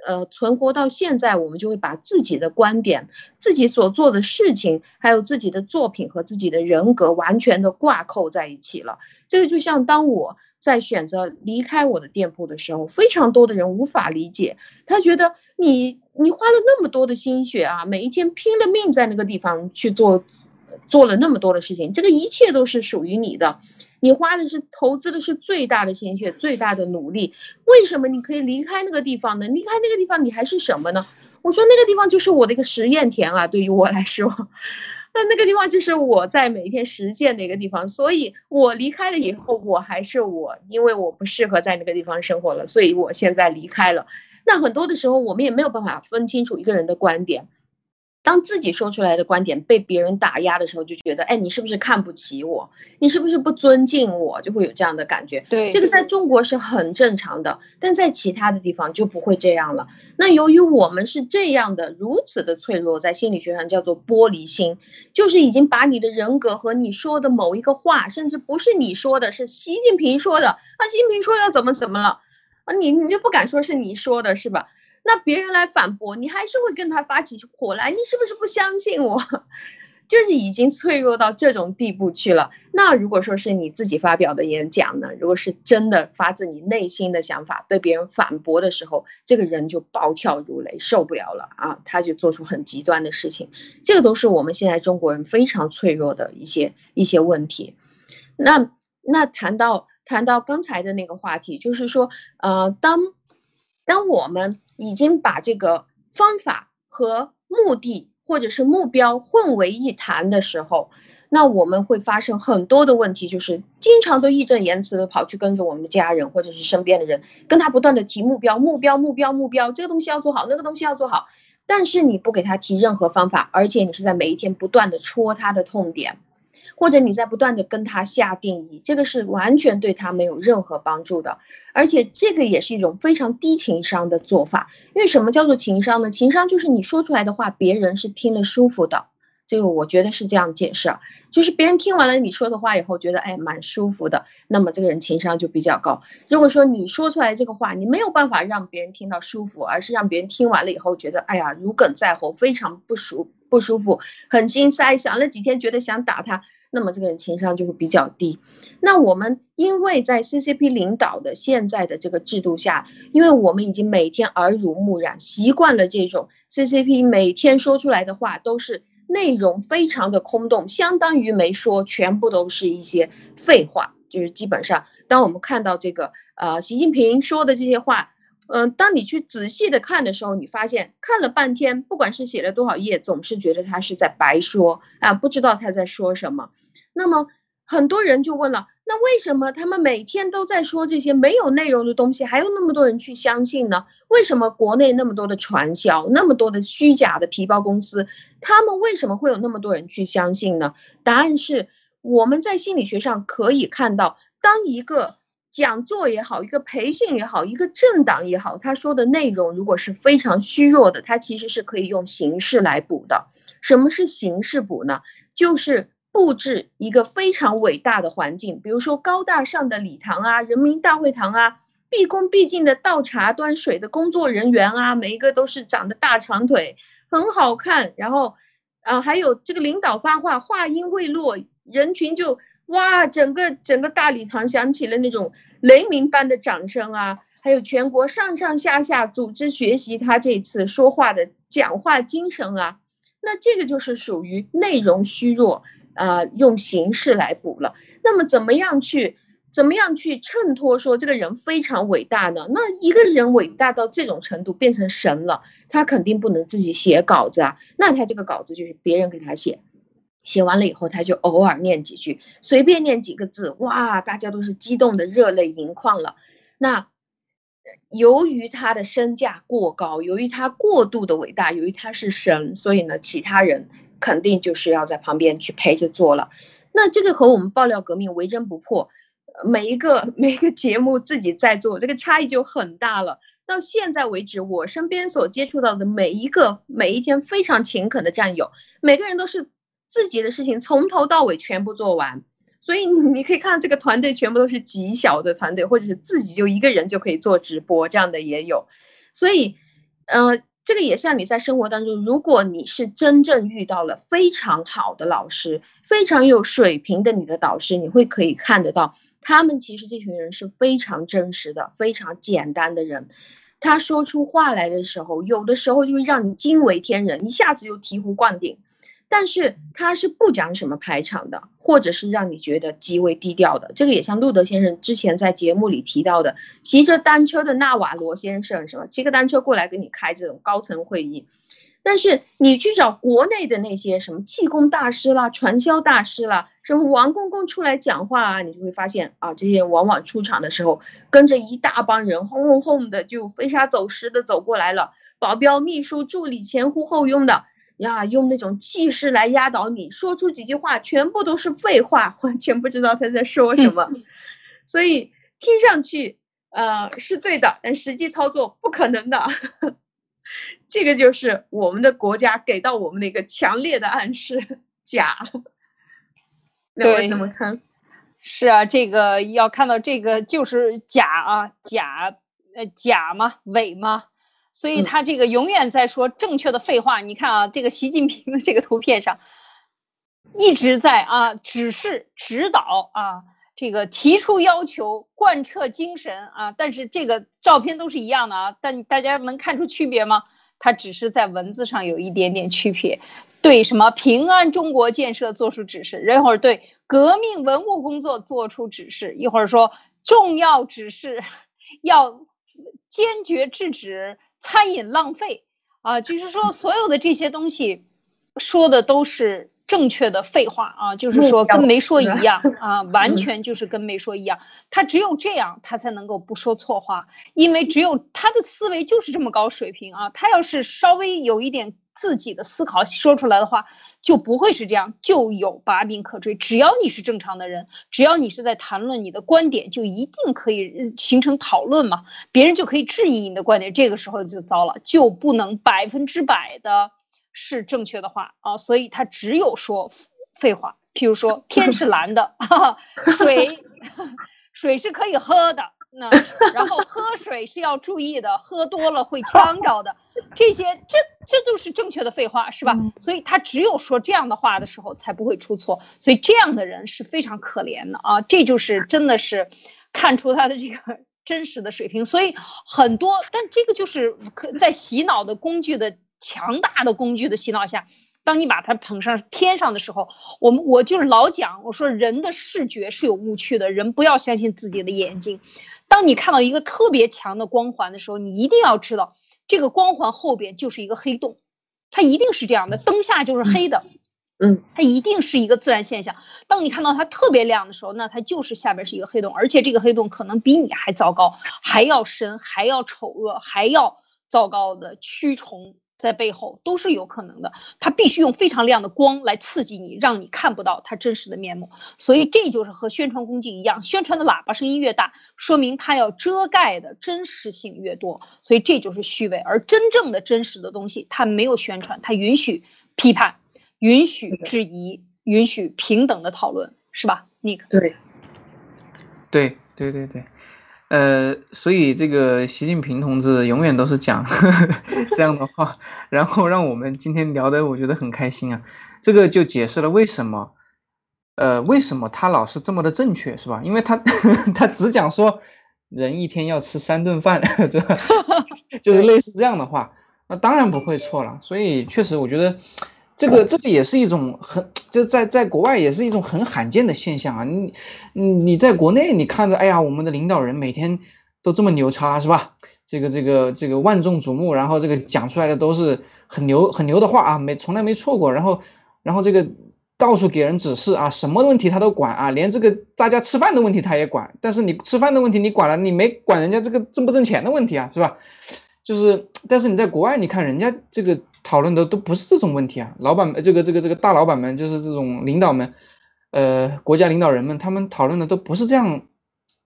S3: 呃存活到现在，我们就会把自己的观点、自己所做的事情，还有自己的作品和自己的人格完全的挂扣在一起了。这个就像当我。在选择离开我的店铺的时候，非常多的人无法理解。他觉得你你花了那么多的心血啊，每一天拼了命在那个地方去做，做了那么多的事情，这个一切都是属于你的。你花的是投资的是最大的心血，最大的努力。为什么你可以离开那个地方呢？离开那个地方，你还是什么呢？我说那个地方就是我的一个实验田啊，对于我来说。那那个地方就是我在每一天实践的一个地方，所以我离开了以后，我还是我，因为我不适合在那个地方生活了，所以我现在离开了。那很多的时候，我们也没有办法分清楚一个人的观点。当自己说出来的观点被别人打压的时候，就觉得，哎，你是不是看不起我？你是不是不尊敬我？就会有这样的感觉。
S5: 对，
S3: 这个在中国是很正常的，但在其他的地方就不会这样了。那由于我们是这样的，如此的脆弱，在心理学上叫做玻璃心，就是已经把你的人格和你说的某一个话，甚至不是你说的，是习近平说的，啊，习近平说要怎么怎么了，啊，你你就不敢说是你说的，是吧？那别人来反驳你，还是会跟他发起火来。你是不是不相信我？(laughs) 就是已经脆弱到这种地步去了。那如果说是你自己发表的演讲呢？如果是真的发自你内心的想法被别人反驳的时候，这个人就暴跳如雷，受不了了啊！他就做出很极端的事情。这个都是我们现在中国人非常脆弱的一些一些问题。那那谈到谈到刚才的那个话题，就是说，呃，当当我们已经把这个方法和目的或者是目标混为一谈的时候，那我们会发生很多的问题，就是经常都义正言辞的跑去跟着我们的家人或者是身边的人，跟他不断的提目标、目标、目标、目标，这个东西要做好，那个东西要做好，但是你不给他提任何方法，而且你是在每一天不断的戳他的痛点。或者你在不断的跟他下定义，这个是完全对他没有任何帮助的，而且这个也是一种非常低情商的做法。因为什么叫做情商呢？情商就是你说出来的话，别人是听了舒服的。这个我觉得是这样解释，就是别人听完了你说的话以后，觉得哎蛮舒服的，那么这个人情商就比较高。如果说你说出来这个话，你没有办法让别人听到舒服，而是让别人听完了以后觉得哎呀如鲠在喉，非常不舒不舒服，很心塞，想了几天觉得想打他。那么这个人情商就会比较低。那我们因为在 CCP 领导的现在的这个制度下，因为我们已经每天耳濡目染，习惯了这种 CCP 每天说出来的话都是内容非常的空洞，相当于没说，全部都是一些废话。就是基本上，当我们看到这个呃习近平说的这些话。嗯，当你去仔细的看的时候，你发现看了半天，不管是写了多少页，总是觉得他是在白说啊，不知道他在说什么。那么很多人就问了，那为什么他们每天都在说这些没有内容的东西，还有那么多人去相信呢？为什么国内那么多的传销，那么多的虚假的皮包公司，他们为什么会有那么多人去相信呢？答案是我们在心理学上可以看到，当一个讲座也好，一个培训也好，一个政党也好，他说的内容如果是非常虚弱的，它其实是可以用形式来补的。什么是形式补呢？就是布置一个非常伟大的环境，比如说高大上的礼堂啊，人民大会堂啊，毕恭毕敬的倒茶端水的工作人员啊，每一个都是长得大长腿，很好看。然后，啊，还有这个领导发话，话音未落，人群就。哇，整个整个大礼堂响起了那种雷鸣般的掌声啊！还有全国上上下下组织学习他这次说话的讲话精神啊！那这个就是属于内容虚弱啊，用形式来补了。那么怎么样去怎么样去衬托说这个人非常伟大呢？那一个人伟大到这种程度变成神了，他肯定不能自己写稿子啊，那他这个稿子就是别人给他写。写完了以后，他就偶尔念几句，随便念几个字，哇，大家都是激动的热泪盈眶了。那由于他的身价过高，由于他过度的伟大，由于他是神，所以呢，其他人肯定就是要在旁边去陪着做了。那这个和我们爆料革命为真不破，每一个 (laughs) 每一个节目自己在做，这个差异就很大了。到现在为止，我身边所接触到的每一个每一天非常勤恳的战友，每个人都是。自己的事情从头到尾全部做完，所以你你可以看到这个团队全部都是极小的团队，或者是自己就一个人就可以做直播，这样的也有。所以，呃，这个也像你在生活当中，如果你是真正遇到了非常好的老师，非常有水平的你的导师，你会可以看得到，他们其实这群人是非常真实的、非常简单的人。他说出话来的时候，有的时候就会让你惊为天人，一下子就醍醐灌顶。但是他是不讲什么排场的，或者是让你觉得极为低调的。这个也像路德先生之前在节目里提到的，骑着单车的纳瓦罗先生，什么骑个单车过来给你开这种高层会议。但是你去找国内的那些什么气功大师啦、传销大师啦，什么王公公出来讲话啊，你就会发现啊，这些人往往出场的时候跟着一大帮人轰轰轰的就飞沙走石的走过来了，保镖、秘书、助理前呼后拥的。呀，用那种气势来压倒你，说出几句话全部都是废话，(laughs) 完全不知道他在说什么，所以听上去呃是对的，但实际操作不可能的。(laughs) 这个就是我们的国家给到我们的一个强烈的暗示：假。
S5: 对，
S3: 怎么看？
S5: 是啊，这个要看到这个就是假啊，假呃假吗？伪吗？所以他这个永远在说正确的废话。你看啊，这个习近平的这个图片上，一直在啊指示、指导啊，这个提出要求、贯彻精神啊。但是这个照片都是一样的啊，但大家能看出区别吗？他只是在文字上有一点点区别，对什么平安中国建设做出指示，一会儿对革命文物工作做出指示，一会儿说重要指示 (laughs) 要坚决制止。餐饮浪费。啊，就是说所有的这些东西说的都是正确的废话啊，就是说跟没说一样 (laughs) 啊，完全就是跟没说一样。他只有这样，他才能够不说错话，因为只有他的思维就是这么高水平啊。他要是稍微有一点自己的思考说出来的话。就不会是这样，就有把柄可追。只要你是正常的人，只要你是在谈论你的观点，就一定可以形成讨论嘛。别人就可以质疑你的观点，这个时候就糟了，就不能百分之百的是正确的话啊。所以他只有说废话。譬如说，天是蓝的，(laughs) 水 (laughs) 水是可以喝的。那然后喝水是要注意的，喝多了会呛着的。这些这这都是正确的废话，是吧？所以他只有说这样的话的时候才不会出错。所以这样的人是非常可怜的啊！这就是真的是看出他的这个真实的水平。所以很多，但这个就是可在洗脑的工具的强大的工具的洗脑下。当你把它捧上天上的时候，我们我就是老讲，我说人的视觉是有误区的，人不要相信自己的眼睛。当你看到一个特别强的光环的时候，你一定要知道这个光环后边就是一个黑洞，它一定是这样的，灯下就是黑的。
S3: 嗯，
S5: 它一定是一个自然现象。当你看到它特别亮的时候，那它就是下边是一个黑洞，而且这个黑洞可能比你还糟糕，还要深，还要丑恶，还要糟糕的蛆虫在背后都是有可能的。它必须用非常亮的光来刺激你，让你看不到它真实的面目。所以这就是和宣传工具一样，宣传的喇叭声音越大，说明它要遮盖的真实性越多。所以这就是虚伪，而真正的真实的东西，它没有宣传，它允许批判。允许质疑，允许平等的讨论，是吧，Nick？
S3: 对，
S4: 对对对对，呃，所以这个习近平同志永远都是讲 (laughs) 这样的话，然后让我们今天聊的我觉得很开心啊。这个就解释了为什么，呃，为什么他老是这么的正确，是吧？因为他 (laughs) 他只讲说人一天要吃三顿饭，(laughs) 对吧？就是类似这样的话，那当然不会错了。所以确实，我觉得。这个这个也是一种很，就在在国外也是一种很罕见的现象啊！你，你在国内你看着，哎呀，我们的领导人每天都这么牛叉，是吧？这个这个这个万众瞩目，然后这个讲出来的都是很牛很牛的话啊，没从来没错过。然后然后这个到处给人指示啊，什么问题他都管啊，连这个大家吃饭的问题他也管。但是你吃饭的问题你管了，你没管人家这个挣不挣钱的问题啊，是吧？就是，但是你在国外，你看人家这个。讨论的都不是这种问题啊，老板这个这个这个大老板们就是这种领导们，呃，国家领导人们，他们讨论的都不是这样，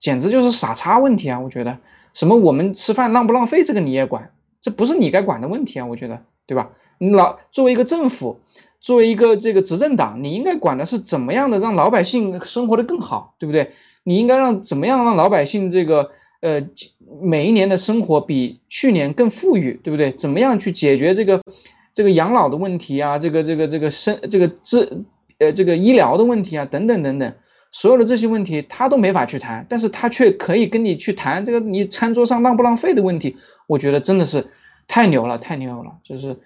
S4: 简直就是傻叉问题啊！我觉得，什么我们吃饭浪不浪费，这个你也管，这不是你该管的问题啊！我觉得，对吧？你老作为一个政府，作为一个这个执政党，你应该管的是怎么样的让老百姓生活的更好，对不对？你应该让怎么样让老百姓这个。呃，每一年的生活比去年更富裕，对不对？怎么样去解决这个这个养老的问题啊？这个这个这个生这个治呃这个医疗的问题啊？等等等等，所有的这些问题他都没法去谈，但是他却可以跟你去谈这个你餐桌上浪不浪费的问题。我觉得真的是太牛了，太牛了，就是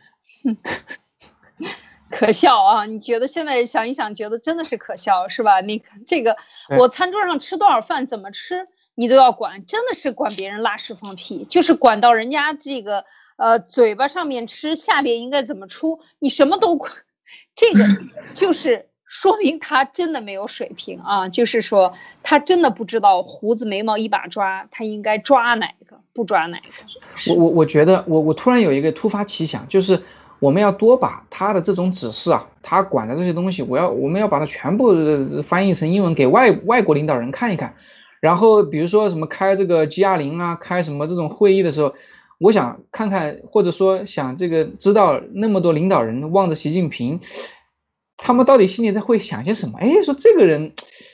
S4: (laughs)
S5: 可笑啊！你觉得现在想一想，觉得真的是可笑，是吧？你这个我餐桌上吃多少饭，怎么吃？你都要管，真的是管别人拉屎放屁，就是管到人家这个呃嘴巴上面吃，下边应该怎么出，你什么都管，这个 (laughs) 就是说明他真的没有水平啊，就是说他真的不知道胡子眉毛一把抓，他应该抓哪个，不抓哪个。
S4: 我我我觉得我我突然有一个突发奇想，就是我们要多把他的这种指示啊，他管的这些东西，我要我们要把它全部翻译成英文给外外国领导人看一看。然后比如说什么开这个 G 二零啊，开什么这种会议的时候，我想看看，或者说想这个知道那么多领导人望着习近平，他们到底心里在会想些什么？哎，说这个人，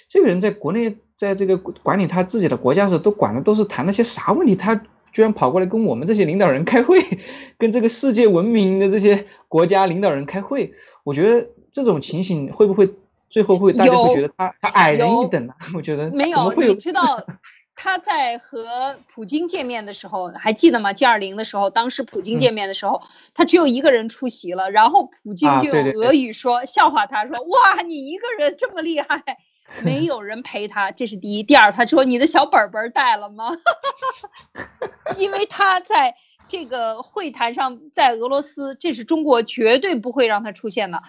S4: 这个人在国内在这个管理他自己的国家的时候，都管的都是谈那些啥问题？他居然跑过来跟我们这些领导人开会，(laughs) 跟这个世界闻名的这些国家领导人开会，我觉得这种情形会不会？最后会大家会觉得他他矮人一等啊？我觉得
S5: 没有，你知道他在和普京见面的时候还记得吗？G 二零的时候，当时普京见面的时候，他只有一个人出席了，然后普京就用俄语说笑话他说：“哇，你一个人这么厉害，没有人陪他，这是第一。第二，他说你的小本本带了吗？(laughs) 因为他在这个会谈上，在俄罗斯，这是中国绝对不会让他出现的，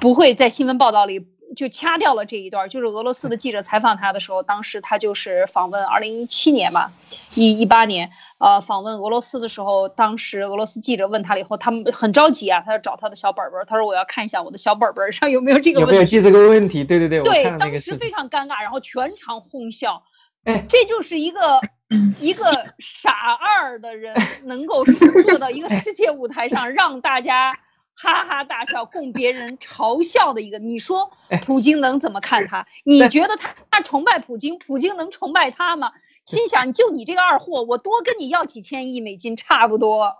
S5: 不会在新闻报道里。”就掐掉了这一段，就是俄罗斯的记者采访他的时候，当时他就是访问二零一七年吧，一一八年，呃，访问俄罗斯的时候，当时俄罗斯记者问他了以后，他们很着急啊，他要找他的小本本，他说我要看一下我的小本本上有没有这个问
S4: 题，有没有记这个问题？对对对，
S5: 对，当时非常尴尬，然后全场哄笑，哎，这就是一个 (laughs) 一个傻二的人能够 (laughs) 做到一个世界舞台上，让大家。哈哈大笑，供别人嘲笑的一个，你说 (laughs) 普京能怎么看他？你觉得他他崇拜普京，普京能崇拜他吗？心想就你这个二货，我多跟你要几千亿美金差不多，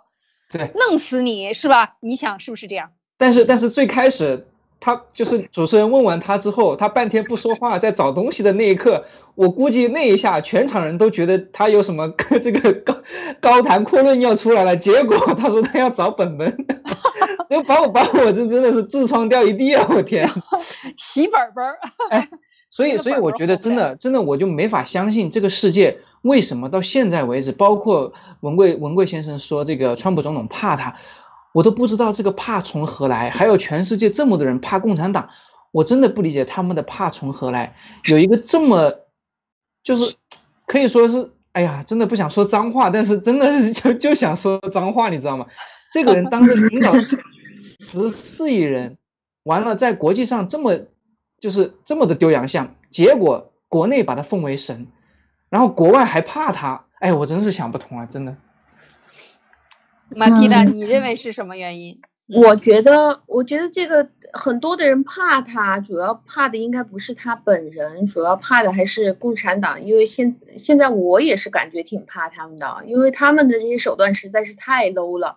S4: 对，
S5: 弄死你是吧？你想是不是这样？
S4: 但是但是最开始。他就是主持人问完他之后，他半天不说话，在找东西的那一刻，我估计那一下全场人都觉得他有什么 (laughs) 这个高高谈阔论要出来了。结果他说他要找本本，(laughs) 就把我把我这真的是痔疮掉一地啊！我天，
S5: 洗本本儿。
S4: 哎，(laughs) 所以，所以我觉得真的，真的，我就没法相信这个世界为什么到现在为止，包括文贵文贵先生说这个川普总统怕他，我都不知道这个怕从何来。还有全世界这么多人怕共产党，我真的不理解他们的怕从何来。有一个这么，就是可以说是，哎呀，真的不想说脏话，但是真的是就就想说脏话，你知道吗？这个人当着领导十四亿人，完了在国际上这么。就是这么的丢洋相，结果国内把他奉为神，然后国外还怕他，哎，我真是想不通啊，真的。
S5: 马蒂达，你认为是什么原因？(laughs)
S3: 我觉得，我觉得这个很多的人怕他，主要怕的应该不是他本人，主要怕的还是共产党，因为现现在我也是感觉挺怕他们的，因为他们的这些手段实在是太 low 了。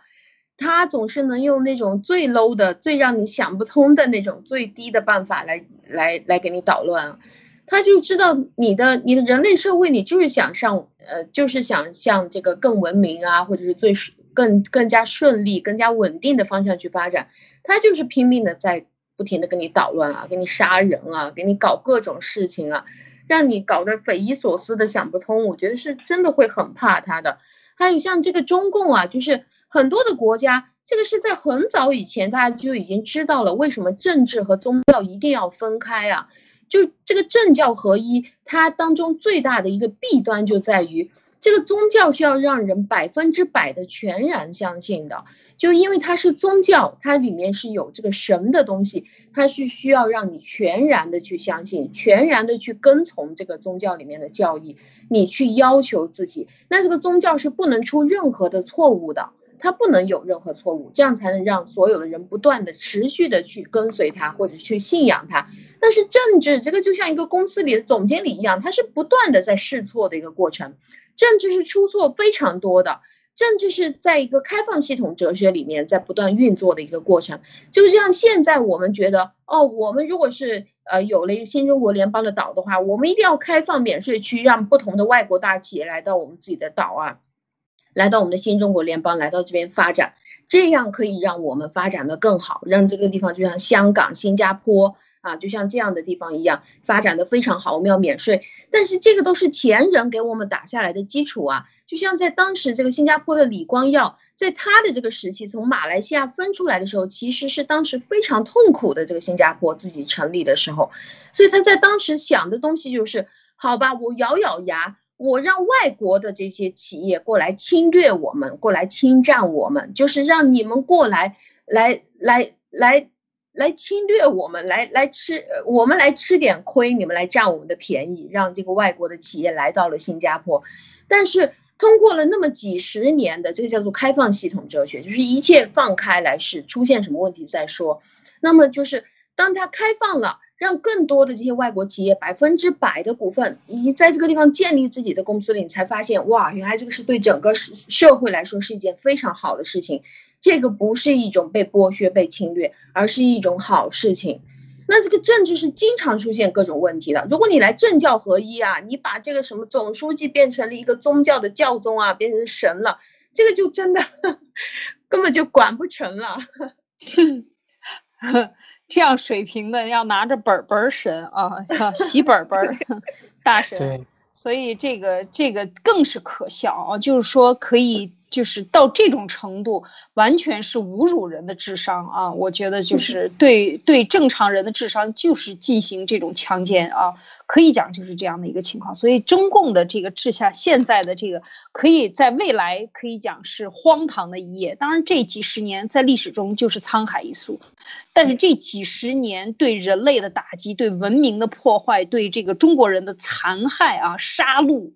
S3: 他总是能用那种最 low 的、最让你想不通的那种最低的办法来来来给你捣乱，他就知道你的你的人类社会，你就是想上呃，就是想向这个更文明啊，或者是最更更加顺利、更加稳定的方向去发展，他就是拼命的在不停的跟你捣乱啊，给你杀人啊，给你搞各种事情啊，让你搞得匪夷所思的想不通。我觉得是真的会很怕他的。还有像这个中共啊，就是。很多的国家，这个是在很早以前，大家就已经知道了为什么政治和宗教一定要分开啊？就这个政教合一，它当中最大的一个弊端就在于，这个宗教是要让人百分之百的全然相信的，就因为它是宗教，它里面是有这个神的东西，它是需要让你全然的去相信，全然的去跟从这个宗教里面的教义，你去要求自己，那这个宗教是不能出任何的错误的。他不能有任何错误，这样才能让所有的人不断的、持续的去跟随他或者去信仰他。但是政治这个就像一个公司里的总经理一样，他是不断的在试错的一个过程。政治是出错非常多的，政治是在一个开放系统哲学里面在不断运作的一个过程。就像现在我们觉得，哦，我们如果是呃有了一个新中国联邦的岛的话，我们一定要开放免税区，让不同的外国大企业来到我们自己的岛啊。来到我们的新中国联邦，来到这边发展，这样可以让我们发展的更好，让这个地方就像香港、新加坡啊，就像这样的地方一样发展的非常好。我们要免税，但是这个都是前人给我们打下来的基础啊。就像在当时这个新加坡的李光耀，在他的这个时期从马来西亚分出来的时候，其实是当时非常痛苦的这个新加坡自己成立的时候，所以他在当时想的东西就是：好吧，我咬咬牙。我让外国的这些企业过来侵略我们，过来侵占我们，就是让你们过来，来来来来侵略我们，来来吃我们来吃点亏，你们来占我们的便宜，让这个外国的企业来到了新加坡。但是通过了那么几十年的这个叫做开放系统哲学，就是一切放开来试，出现什么问题再说。那么就是当它开放了。让更多的这些外国企业百分之百的股份，以及在这个地方建立自己的公司了，你才发现哇，原来这个是对整个社会来说是一件非常好的事情。这个不是一种被剥削、被侵略，而是一种好事情。那这个政治是经常出现各种问题的。如果你来政教合一啊，你把这个什么总书记变成了一个宗教的教宗啊，变成神了，这个就真的 (laughs) 根本就管不成了。(laughs) (laughs)
S5: 这样水平的要拿着本本神啊，要洗本本 (laughs) 大神，所以这个这个更是可笑啊！就是说可以。就是到这种程度，完全是侮辱人的智商啊！我觉得就是对对正常人的智商就是进行这种强奸啊，可以讲就是这样的一个情况。所以中共的这个治下，现在的这个可以在未来可以讲是荒唐的一页。当然这几十年在历史中就是沧海一粟，但是这几十年对人类的打击、对文明的破坏、对这个中国人的残害啊、杀戮。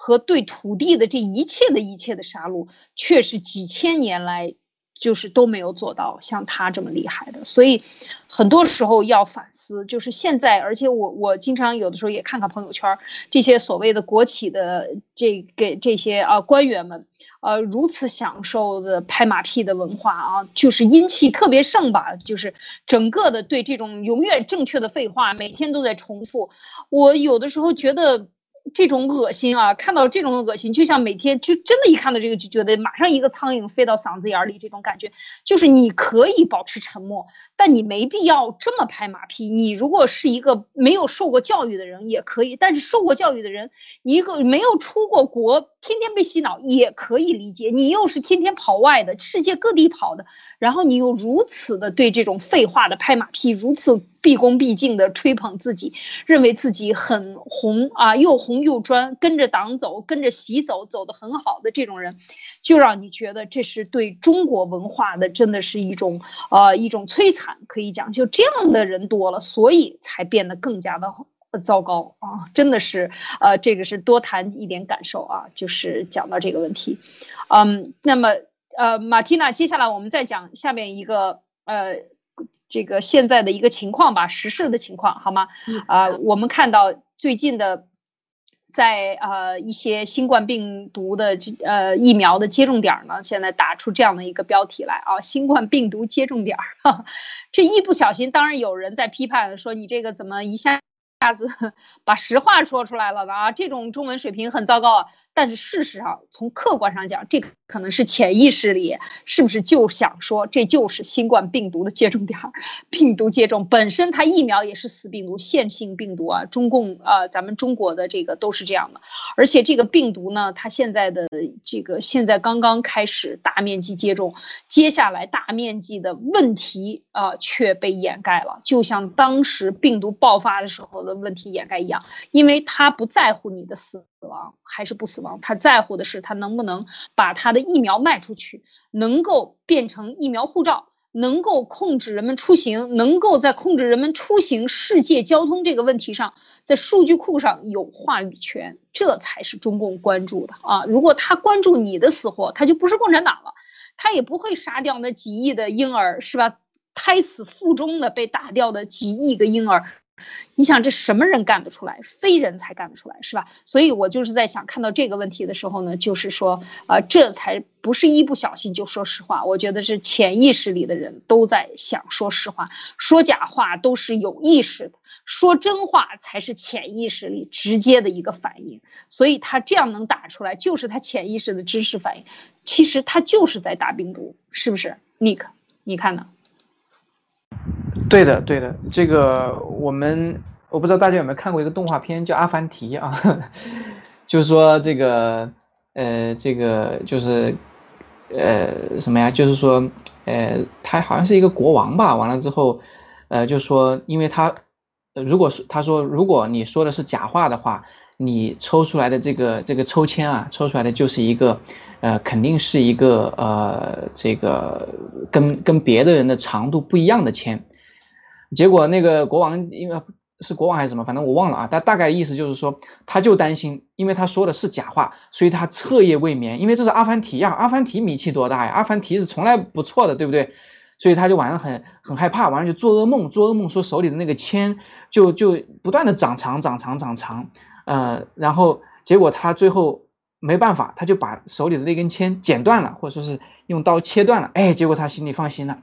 S5: 和对土地的这一切的一切的杀戮，却是几千年来就是都没有做到像他这么厉害的。所以很多时候要反思，就是现在，而且我我经常有的时候也看看朋友圈，这些所谓的国企的这给这些啊官员们，呃如此享受的拍马屁的文化啊，就是阴气特别盛吧，就是整个的对这种永远正确的废话，每天都在重复。我有的时候觉得。这种恶心啊，看到这种恶心，就像每天就真的，一看到这个就觉得马上一个苍蝇飞到嗓子眼里，这种感觉就是你可以保持沉默，但你没必要这么拍马屁。你如果是一个没有受过教育的人也可以，但是受过教育的人，一个没有出过国，天天被洗脑也可以理解。你又是天天跑外的，世界各地跑的。然后你又如此的对这种废话的拍马屁，如此毕恭毕敬的吹捧自己，认为自己很红啊，又红又专，跟着党走，跟着习走，走得很好的这种人，就让你觉得这是对中国文化的真的是一种呃一种摧残，可以讲就这样的人多了，所以才变得更加的糟糕啊，真的是呃这个是多谈一点感受啊，就是讲到这个问题，嗯，那么。呃，马蒂娜，接下来我们再讲下面一个呃，这个现在的一个情况吧，时事的情况，好吗？啊，我们看到最近的，在呃一些新冠病毒的这呃疫苗的接种点呢，现在打出这样的一个标题来啊，新冠病毒接种点儿，(laughs) 这一不小心，当然有人在批判说你这个怎么一下下子 (laughs) 把实话说出来了呢啊，这种中文水平很糟糕啊。但是事实上，从客观上讲，这个可能是潜意识里是不是就想说，这就是新冠病毒的接种点儿？病毒接种本身，它疫苗也是死病毒、线性病毒啊。中共呃，咱们中国的这个都是这样的。而且这个病毒呢，它现在的这个现在刚刚开始大面积接种，接下来大面积的问题啊却被掩盖了，就像当时病毒爆发的时候的问题掩盖一样，因为它不在乎你的死死亡还是不死亡。他在乎的是他能不能把他的疫苗卖出去，能够变成疫苗护照，能够控制人们出行，能够在控制人们出行、世界交通这个问题上，在数据库上有话语权，这才是中共关注的啊！如果他关注你的死活，他就不是共产党了，他也不会杀掉那几亿的婴儿，是吧？胎死腹中的被打掉的几亿个婴儿。你想这什么人干得出来？非人才干得出来，是吧？所以我就是在想，看到这个问题的时候呢，就是说，啊，这才不是一不小心就说实话。我觉得是潜意识里的人都在想说实话，说假话都是有意识的，说真话才是潜意识里直接的一个反应。所以他这样能打出来，就是他潜意识的知识反应。其实他就是在打病毒，是不是？Nick，你看呢？
S4: 对的，对的，这个我们我不知道大家有没有看过一个动画片叫《阿凡提》啊，(laughs) 就是说这个呃，这个就是呃什么呀？就是说呃，他好像是一个国王吧？完了之后，呃，就说因为他如果是他说如果你说的是假话的话，你抽出来的这个这个抽签啊，抽出来的就是一个呃，肯定是一个呃，这个跟跟别的人的长度不一样的签。结果那个国王，因为是国王还是什么，反正我忘了啊。他大概意思就是说，他就担心，因为他说的是假话，所以他彻夜未眠。因为这是阿凡提呀，阿凡提名气多大呀？阿凡提是从来不错的，对不对？所以他就晚上很很害怕，晚上就做噩梦，做噩梦说手里的那个签就就不断的长长长长长长，呃，然后结果他最后没办法，他就把手里的那根签剪断了，或者说是用刀切断了。哎，结果他心里放心了。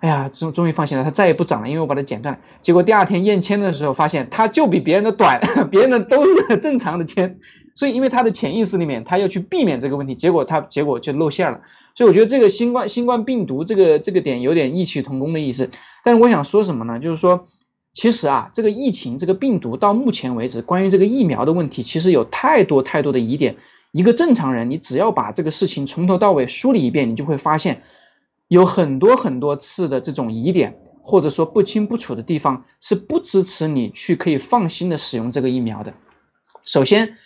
S4: 哎呀，终终于放心了，他再也不长了，因为我把它剪断。结果第二天验签的时候，发现它就比别人的短，(laughs) 别人的都是正常的签。所以，因为他的潜意识里面，他要去避免这个问题，结果他结果就露馅了。所以，我觉得这个新冠新冠病毒这个这个点有点异曲同工的意思。但是，我想说什么呢？就是说，其实啊，这个疫情这个病毒到目前为止，关于这个疫苗的问题，其实有太多太多的疑点。一个正常人，你只要把这个事情从头到尾梳理一遍，你就会发现。有很多很多次的这种疑点，或者说不清不楚的地方，是不支持你去可以放心的使用这个疫苗的。首先，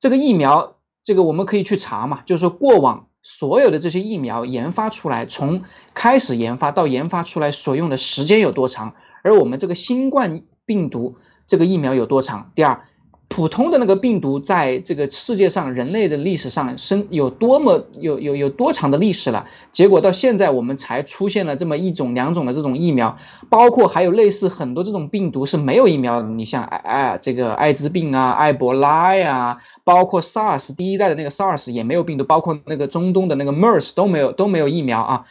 S4: 这个疫苗，这个我们可以去查嘛，就是说过往所有的这些疫苗研发出来，从开始研发到研发出来所用的时间有多长，而我们这个新冠病毒这个疫苗有多长？第二。普通的那个病毒在这个世界上人类的历史上生有多么有有有多长的历史了？结果到现在我们才出现了这么一种两种的这种疫苗，包括还有类似很多这种病毒是没有疫苗的。你像哎哎这个艾滋病啊、埃博拉呀，包括 SARS 第一代的那个 SARS 也没有病毒，包括那个中东的那个 MERS 都没有都没有疫苗啊。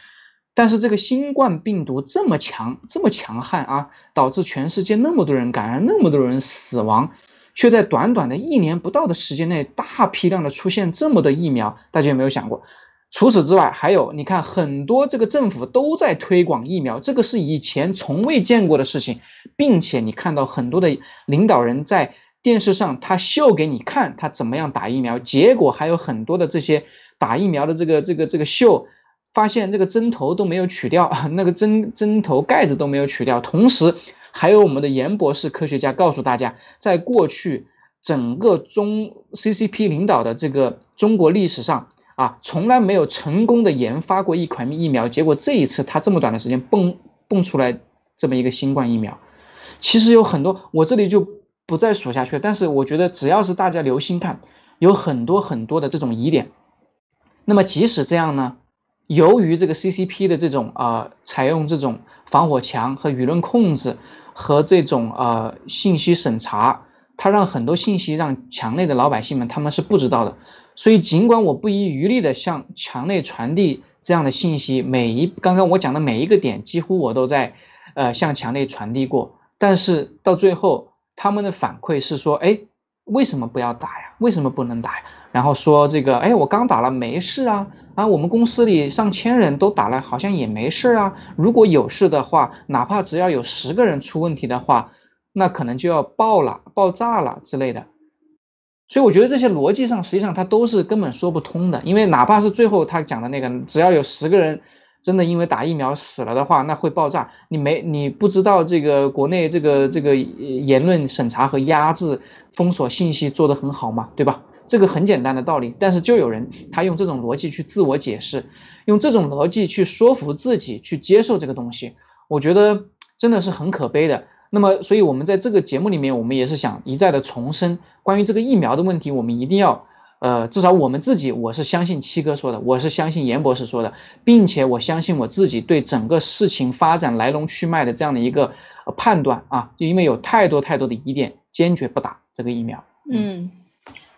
S4: 但是这个新冠病毒这么强这么强悍啊，导致全世界那么多人感染，那么多人死亡。却在短短的一年不到的时间内，大批量的出现这么多疫苗，大家有没有想过？除此之外，还有你看，很多这个政府都在推广疫苗，这个是以前从未见过的事情，并且你看到很多的领导人在电视上他秀给你看他怎么样打疫苗，结果还有很多的这些打疫苗的这个这个这个秀，发现这个针头都没有取掉，(laughs) 那个针针头盖子都没有取掉，同时还有我们的严博士科学家告诉大家，在过去整个中 CCP 领导的这个中国历史上。啊，从来没有成功的研发过一款疫苗，结果这一次他这么短的时间蹦蹦出来这么一个新冠疫苗，其实有很多，我这里就不再数下去了。但是我觉得只要是大家留心看，有很多很多的这种疑点。那么即使这样呢，由于这个 CCP 的这种啊，采用这种防火墙和舆论控制和这种呃信息审查，它让很多信息让墙内的老百姓们他们是不知道的。所以，尽管我不遗余力的向墙内传递这样的信息，每一刚刚我讲的每一个点，几乎我都在，呃，向墙内传递过。但是到最后，他们的反馈是说，哎，为什么不要打呀？为什么不能打呀？然后说这个，哎，我刚打了，没事啊。啊，我们公司里上千人都打了，好像也没事啊。如果有事的话，哪怕只要有十个人出问题的话，那可能就要爆了、爆炸了之类的。所以我觉得这些逻辑上，实际上它都是根本说不通的。因为哪怕是最后他讲的那个，只要有十个人真的因为打疫苗死了的话，那会爆炸。你没你不知道这个国内这个这个言论审查和压制、封锁信息做得很好嘛，对吧？这个很简单的道理。但是就有人他用这种逻辑去自我解释，用这种逻辑去说服自己去接受这个东西，我觉得真的是很可悲的。那么，所以我们在这个节目里面，我们也是想一再的重申关于这个疫苗的问题，我们一定要，呃，至少我们自己，我是相信七哥说的，我是相信严博士说的，并且我相信我自己对整个事情发展来龙去脉的这样的一个判断啊，就因为有太多太多的疑点，坚决不打这个疫苗。
S5: 嗯，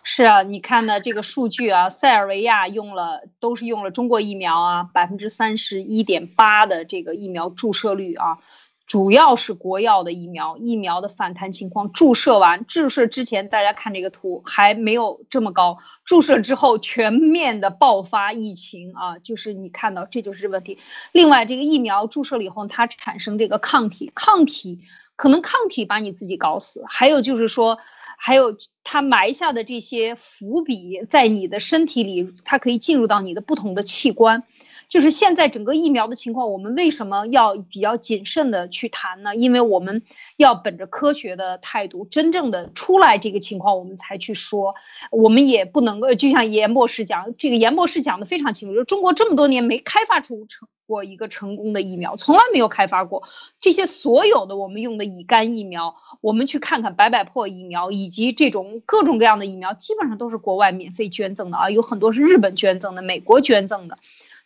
S5: 是啊，你看呢这个数据啊，塞尔维亚用了都是用了中国疫苗啊，百分之三十一点八的这个疫苗注射率啊。主要是国药的疫苗，疫苗的反弹情况，注射完注射之前，大家看这个图还没有这么高，注射之后全面的爆发疫情啊，就是你看到这就是问题。另外，这个疫苗注射了以后，它产生这个抗体，抗体可能抗体把你自己搞死，还有就是说，还有它埋下的这些伏笔，在你的身体里，它可以进入到你的不同的器官。就是现在整个疫苗的情况，我们为什么要比较谨慎的去谈呢？因为我们要本着科学的态度，真正的出来这个情况，我们才去说。我们也不能够，就像严博士讲，这个严博士讲的非常清楚，就中国这么多年没开发出成过一个成功的疫苗，从来没有开发过这些所有的我们用的乙肝疫苗，我们去看看白百破疫苗以及这种各种各样的疫苗，基本上都是国外免费捐赠的啊，有很多是日本捐赠的，美国捐赠的。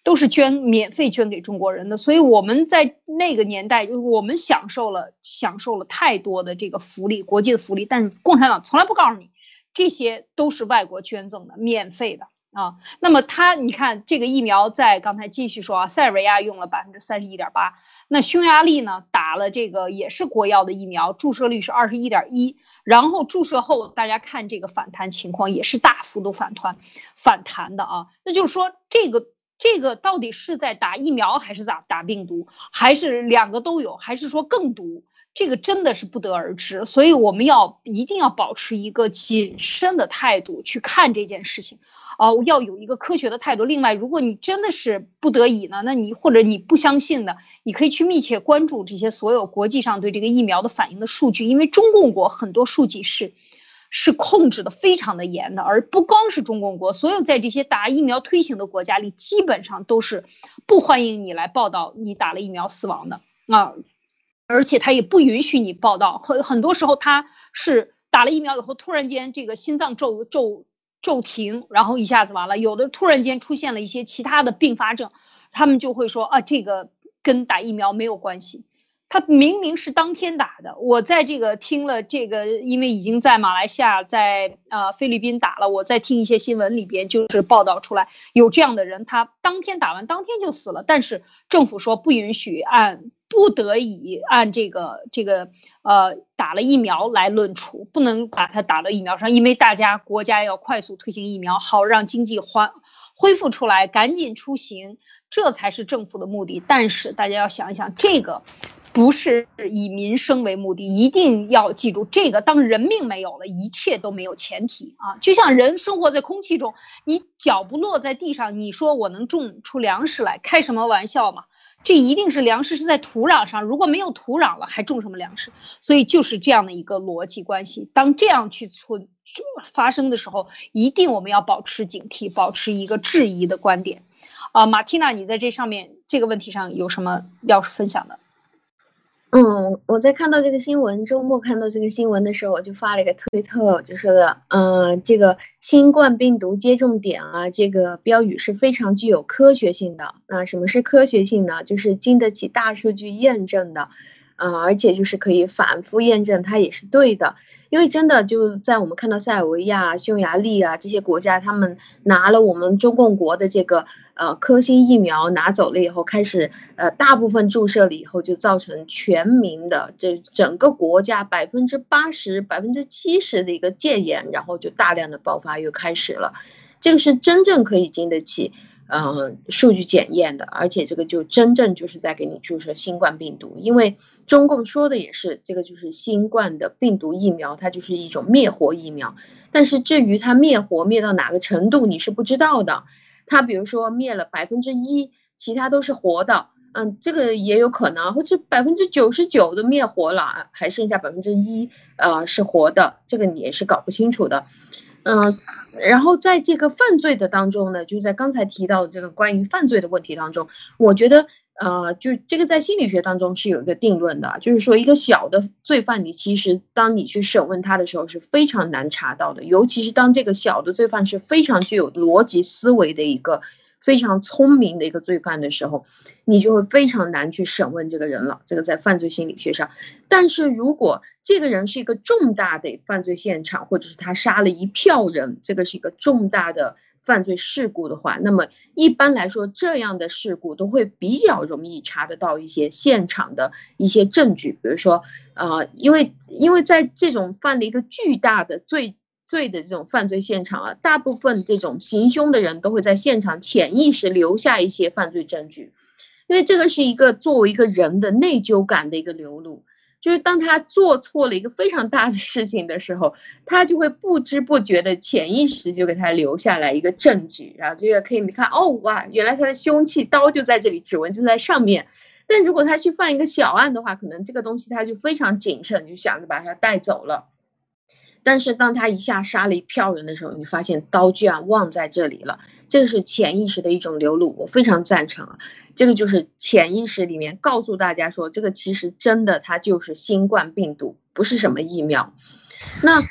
S5: 都是捐免费捐给中国人的，所以我们在那个年代，就是我们享受了享受了太多的这个福利，国际的福利。但是共产党从来不告诉你，这些都是外国捐赠的，免费的啊。那么他，你看这个疫苗，在刚才继续说啊，塞尔维亚用了百分之三十一点八，那匈牙利呢打了这个也是国药的疫苗，注射率是二十一点一，然后注射后大家看这个反弹情况也是大幅度反弹反弹的啊。那就是说这个。这个到底是在打疫苗还是咋打病毒，还是两个都有，还是说更毒？这个真的是不得而知。所以我们要一定要保持一个谨慎的态度去看这件事情，哦，要有一个科学的态度。另外，如果你真的是不得已呢，那你或者你不相信的，你可以去密切关注这些所有国际上对这个疫苗的反应的数据，因为中共国很多数据是。是控制的非常的严的，而不光是中共国，所有在这些打疫苗推行的国家里，基本上都是不欢迎你来报道你打了疫苗死亡的啊，而且他也不允许你报道，很很多时候他是打了疫苗以后，突然间这个心脏骤骤骤停，然后一下子完了，有的突然间出现了一些其他的并发症，他们就会说啊，这个跟打疫苗没有关系。他明明是当天打的，我在这个听了这个，因为已经在马来西亚、在呃菲律宾打了，我在听一些新闻里边就是报道出来有这样的人，他当天打完当天就死了，但是政府说不允许按不得已按这个这个呃打了疫苗来论处，不能把它打了疫苗上，因为大家国家要快速推行疫苗，好让经济还恢复出来，赶紧出行，这才是政府的目的。但是大家要想一想，这个不是以民生为目的，一定要记住，这个当人命没有了，一切都没有前提啊！就像人生活在空气中，你脚不落在地上，你说我能种出粮食来，开什么玩笑嘛？这一定是粮食是在土壤上，如果没有土壤了，还种什么粮食？所以就是这样的一个逻辑关系。当这样去存发生的时候，一定我们要保持警惕，保持一个质疑的观点。啊，马蒂娜，你在这上面这个问题上有什么要分享的？
S3: 嗯，我在看到这个新闻，周末看到这个新闻的时候，我就发了一个推特，就说的，嗯，这个新冠病毒接种点啊，这个标语是非常具有科学性的。那什么是科学性呢？就是经得起大数据验证的，嗯，而且就是可以反复验证它也是对的。因为真的就在我们看到塞尔维亚、匈牙利啊这些国家，他们拿了我们中共国的这个呃科兴疫苗拿走了以后，开始呃大部分注射了以后，就造成全民的这整个国家百分之八十、百分之七十的一个戒严，然后就大量的爆发又开始了。这个是真正可以经得起呃数据检验的，而且这个就真正就是在给你注射新冠病毒，因为。中共说的也是，这个就是新冠的病毒疫苗，它就是一种灭活疫苗。但是至于它灭活灭到哪个程度，你是不知道的。它比如说灭了百分之一，其他都是活的，嗯，这个也有可能，或者百分之九十九都灭活了，还剩下百分之一，呃，是活的，这个你也是搞不清楚的。嗯，然后在这个犯罪的当中呢，就在刚才提到的这个关于犯罪的问题当中，我觉得。呃，就这个在心理学当中是有一个定论的，就是说一个小的罪犯，你其实当你去审问他的时候是非常难查到的，尤其是当这个小的罪犯是非常具有逻辑思维的一个非常聪明的一个罪犯的时候，你就会非常难去审问这个人了。这个在犯罪心理学上，但是如果这个人是一个重大的犯罪现场，或者是他杀了一票人，这个是一个重大的。犯罪事故的话，那么一般来说，这样的事故都会比较容易查得到一些现场的一些证据，比如说，呃，因为因为在这种犯了一个巨大的罪罪的这种犯罪现场啊，大部分这种行凶的人都会在现场潜意识留下一些犯罪证据，因为这个是一个作为一个人的内疚感的一个流露。就是当他做错了一个非常大的事情的时候，他就会不知不觉的潜意识就给他留下来一个证据，然后这个可以你看哦哇，原来他的凶器刀就在这里，指纹就在上面。但如果他去犯一个小案的话，可能这个东西他就非常谨慎，就想着把它带走了。但是当他一下杀了一票人的时候，你发现刀居然忘在这里了，这个是潜意识的一种流露，我非常赞成啊。这个就是潜意识里面告诉大家说，这个其实真的它就是新冠病毒，不是什么疫苗。那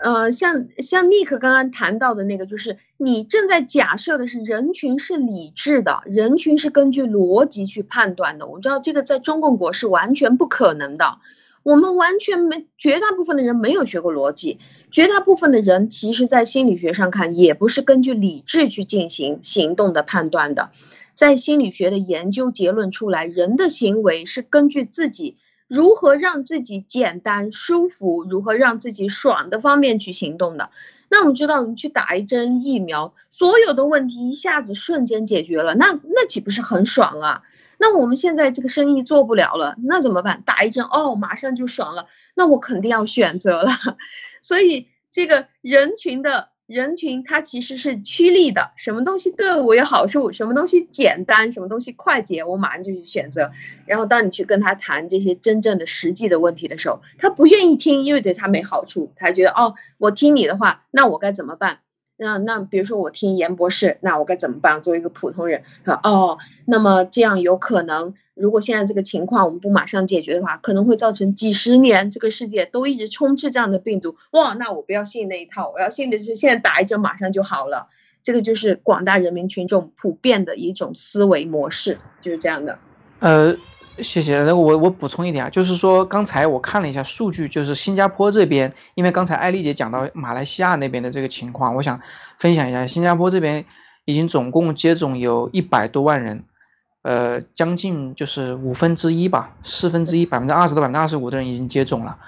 S3: 呃，像像尼克刚刚谈到的那个，就是你正在假设的是人群是理智的，人群是根据逻辑去判断的。我知道这个在中共国是完全不可能的。我们完全没，绝大部分的人没有学过逻辑，绝大部分的人其实，在心理学上看，也不是根据理智去进行行动的判断的。在心理学的研究结论出来，人的行为是根据自己如何让自己简单舒服，如何让自己爽的方面去行动的。那我们知道，你去打一针疫苗，所有的问题一下子瞬间解决了，那那岂不是很爽啊？那我们现在这个生意做不了了，那怎么办？打一针哦，马上就爽了。那我肯定要选择了。(laughs) 所以这个人群的人群，它其实是趋利的。什么东西对我有好处，什么东西简单，什么东西快捷，我马上就去选择。然后当你去跟他谈这些真正的实际的问题的时候，他不愿意听，因为对他没好处。他觉得哦，我听你的话，那我该怎么办？那那比如说我听严博士，那我该怎么办？作为一个普通人，哦，那么这样有可能，如果现在这个情况我们不马上解决的话，可能会造成几十年这个世界都一直充斥这样的病毒。哇，那我不要信那一套，我要信的就是现在打一针马上就好了。这个就是广大人民群众普遍的一种思维模式，就是这样的。
S4: 呃。谢谢。那我我补充一点啊，就是说刚才我看了一下数据，就是新加坡这边，因为刚才艾丽姐讲到马来西亚那边的这个情况，我想分享一下，新加坡这边已经总共接种有一百多万人，呃，将近就是五分之一吧，四分之一，百分之二十到百分之二十五的人已经接种了。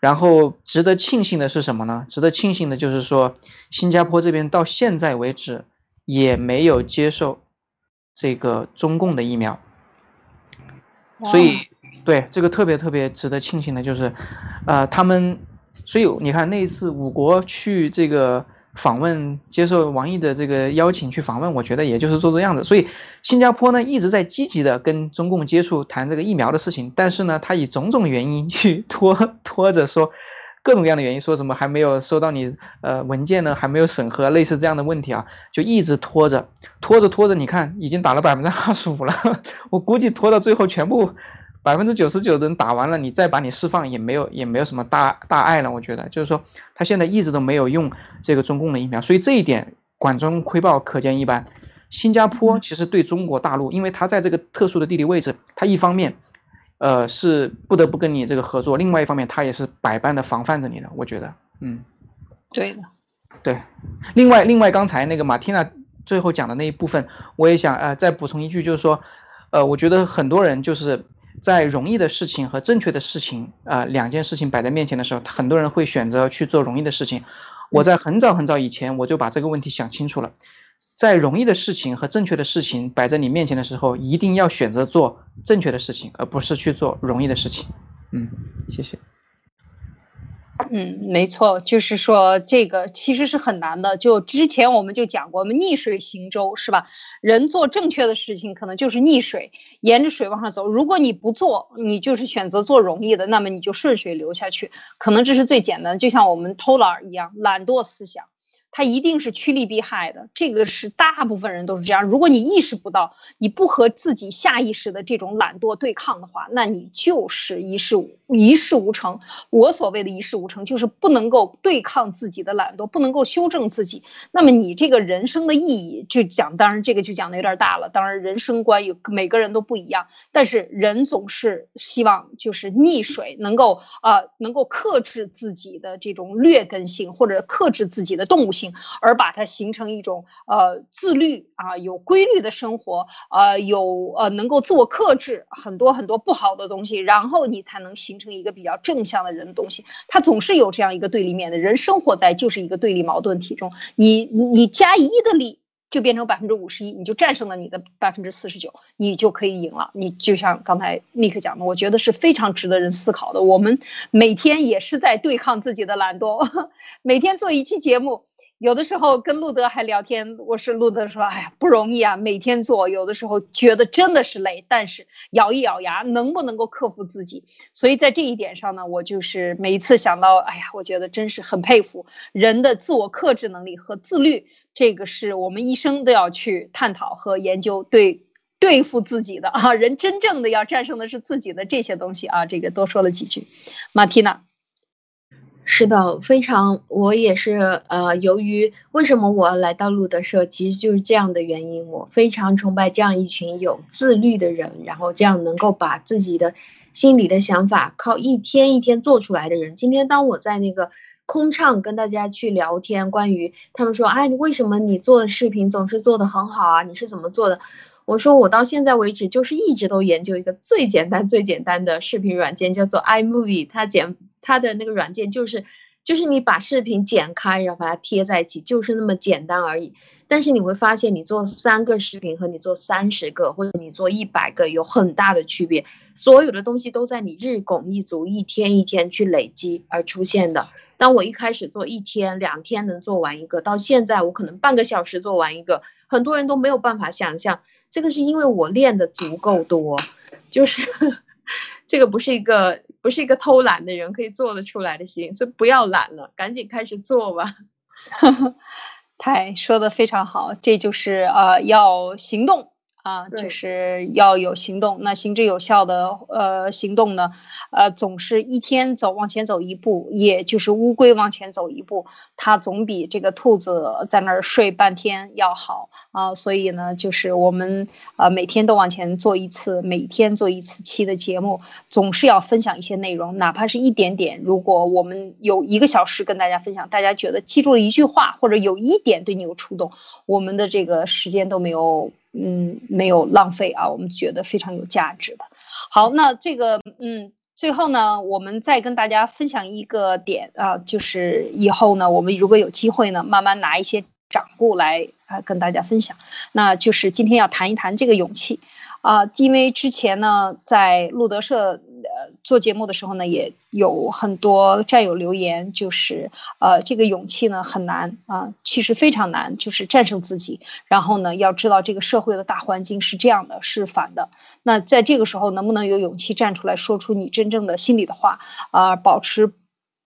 S4: 然后值得庆幸的是什么呢？值得庆幸的就是说，新加坡这边到现在为止也没有接受这个中共的疫苗。所以，对这个特别特别值得庆幸的就是，呃，他们，所以你看那一次五国去这个。访问接受王毅的这个邀请去访问，我觉得也就是做做样子。所以新加坡呢一直在积极的跟中共接触谈这个疫苗的事情，但是呢他以种种原因去 (laughs) 拖拖着说，各种各样的原因说什么还没有收到你呃文件呢，还没有审核，类似这样的问题啊，就一直拖着拖着拖着，你看已经打了百分之二十五了，(laughs) 我估计拖到最后全部。百分之九十九的人打完了，你再把你释放也没有也没有什么大大碍了。我觉得就是说，他现在一直都没有用这个中共的疫苗，所以这一点管中窥豹，可见一斑。新加坡其实对中国大陆，因为它在这个特殊的地理位置，它一方面，呃是不得不跟你这个合作，另外一方面他也是百般的防范着你的。我觉得，嗯，
S5: 对的，
S4: 对。另外，另外刚才那个马蒂娜最后讲的那一部分，我也想呃再补充一句，就是说，呃，我觉得很多人就是。在容易的事情和正确的事情啊两件事情摆在面前的时候，很多人会选择去做容易的事情。我在很早很早以前我就把这个问题想清楚了，在容易的事情和正确的事情摆在你面前的时候，一定要选择做正确的事情，而不是去做容易的事情。嗯，谢谢。
S5: 嗯，没错，就是说这个其实是很难的。就之前我们就讲过，我们逆水行舟是吧？人做正确的事情，可能就是逆水，沿着水往上走。如果你不做，你就是选择做容易的，那么你就顺水流下去。可能这是最简单，就像我们偷懒一样，懒惰思想。它一定是趋利避害的，这个是大部分人都是这样。如果你意识不到，你不和自己下意识的这种懒惰对抗的话，那你就是一事无一事无成。我所谓的一事无成，就是不能够对抗自己的懒惰，不能够修正自己。那么你这个人生的意义就讲，当然这个就讲的有点大了。当然人生观有每个人都不一样，但是人总是希望就是逆水，能够呃能够克制自己的这种劣根性，或者克制自己的动物性。而把它形成一种呃自律啊有规律的生活，呃有呃能够自我克制很多很多不好的东西，然后你才能形成一个比较正向的人的东西。它总是有这样一个对立面的人生活在就是一个对立矛盾体中。你你加一的力就变成百分之五十一，你就战胜了你的百分之四十九，你就可以赢了。你就像刚才尼克讲的，我觉得是非常值得人思考的。我们每天也是在对抗自己的懒惰，(laughs) 每天做一期节目。有的时候跟路德还聊天，我是路德说，哎呀不容易啊，每天做，有的时候觉得真的是累，但是咬一咬牙，能不能够克服自己？所以在这一点上呢，我就是每一次想到，哎呀，我觉得真是很佩服人的自我克制能力和自律，这个是我们一生都要去探讨和研究，对对付自己的啊，人真正的要战胜的是自己的这些东西啊，这个多说了几句，马蒂娜。
S3: 是的，非常，我也是，呃，由于为什么我来到路德社，其实就是这样的原因，我非常崇拜这样一群有自律的人，然后这样能够把自己的心里的想法靠一天一天做出来的人。今天当我在那个空唱跟大家去聊天，关于他们说，哎，为什么你做的视频总是做的很好啊？你是怎么做的？我说我到现在为止就是一直都研究一个最简单最简单的视频软件，叫做 iMovie，它简它的那个软件就是，就是你把视频剪开，然后把它贴在一起，就是那么简单而已。但是你会发现，你做三个视频和你做三十个，或者你做一百个有很大的区别。所有的东西都在你日拱一卒，一天一天去累积而出现的。当我一开始做一天两天能做完一个，到现在我可能半个小时做完一个，很多人都没有办法想象。这个是因为我练的足够多，就是 (laughs) 这个不是一个不是一个偷懒的人可以做得出来的事情，所以不要懒了，赶紧开始做吧。(laughs)
S5: 太说的非常好，这就是呃要行动。啊，就是要有行动。那行之有效的呃行动呢，呃，总是一天走往前走一步，也就是乌龟往前走一步，它总比这个兔子在那儿睡半天要好啊。所以呢，就是我们呃每天都往前做一次，每天做一次期的节目，总是要分享一些内容，哪怕是一点点。如果我们有一个小时跟大家分享，大家觉得记住了一句话，或者有一点对你有触动，我们的这个时间都没有。嗯没有浪费啊，我们觉得非常有价值的。好，那这个嗯。最后呢，我们再跟大家分享一个点啊，就是以后呢，我们如果有机会呢，慢慢拿一些掌故来啊跟大家分享。那就是今天要谈一谈这个勇气。啊，因为之前呢，在路德社做节目的时候呢，也有很多战友留言，就是呃这个勇气呢很难啊，其实非常难，就是战胜自己。然后呢，要知道这个社会的大环境是这样的，是反的。那在这个时候，能不能有勇气站出来说出你真正的心里的话啊？保持，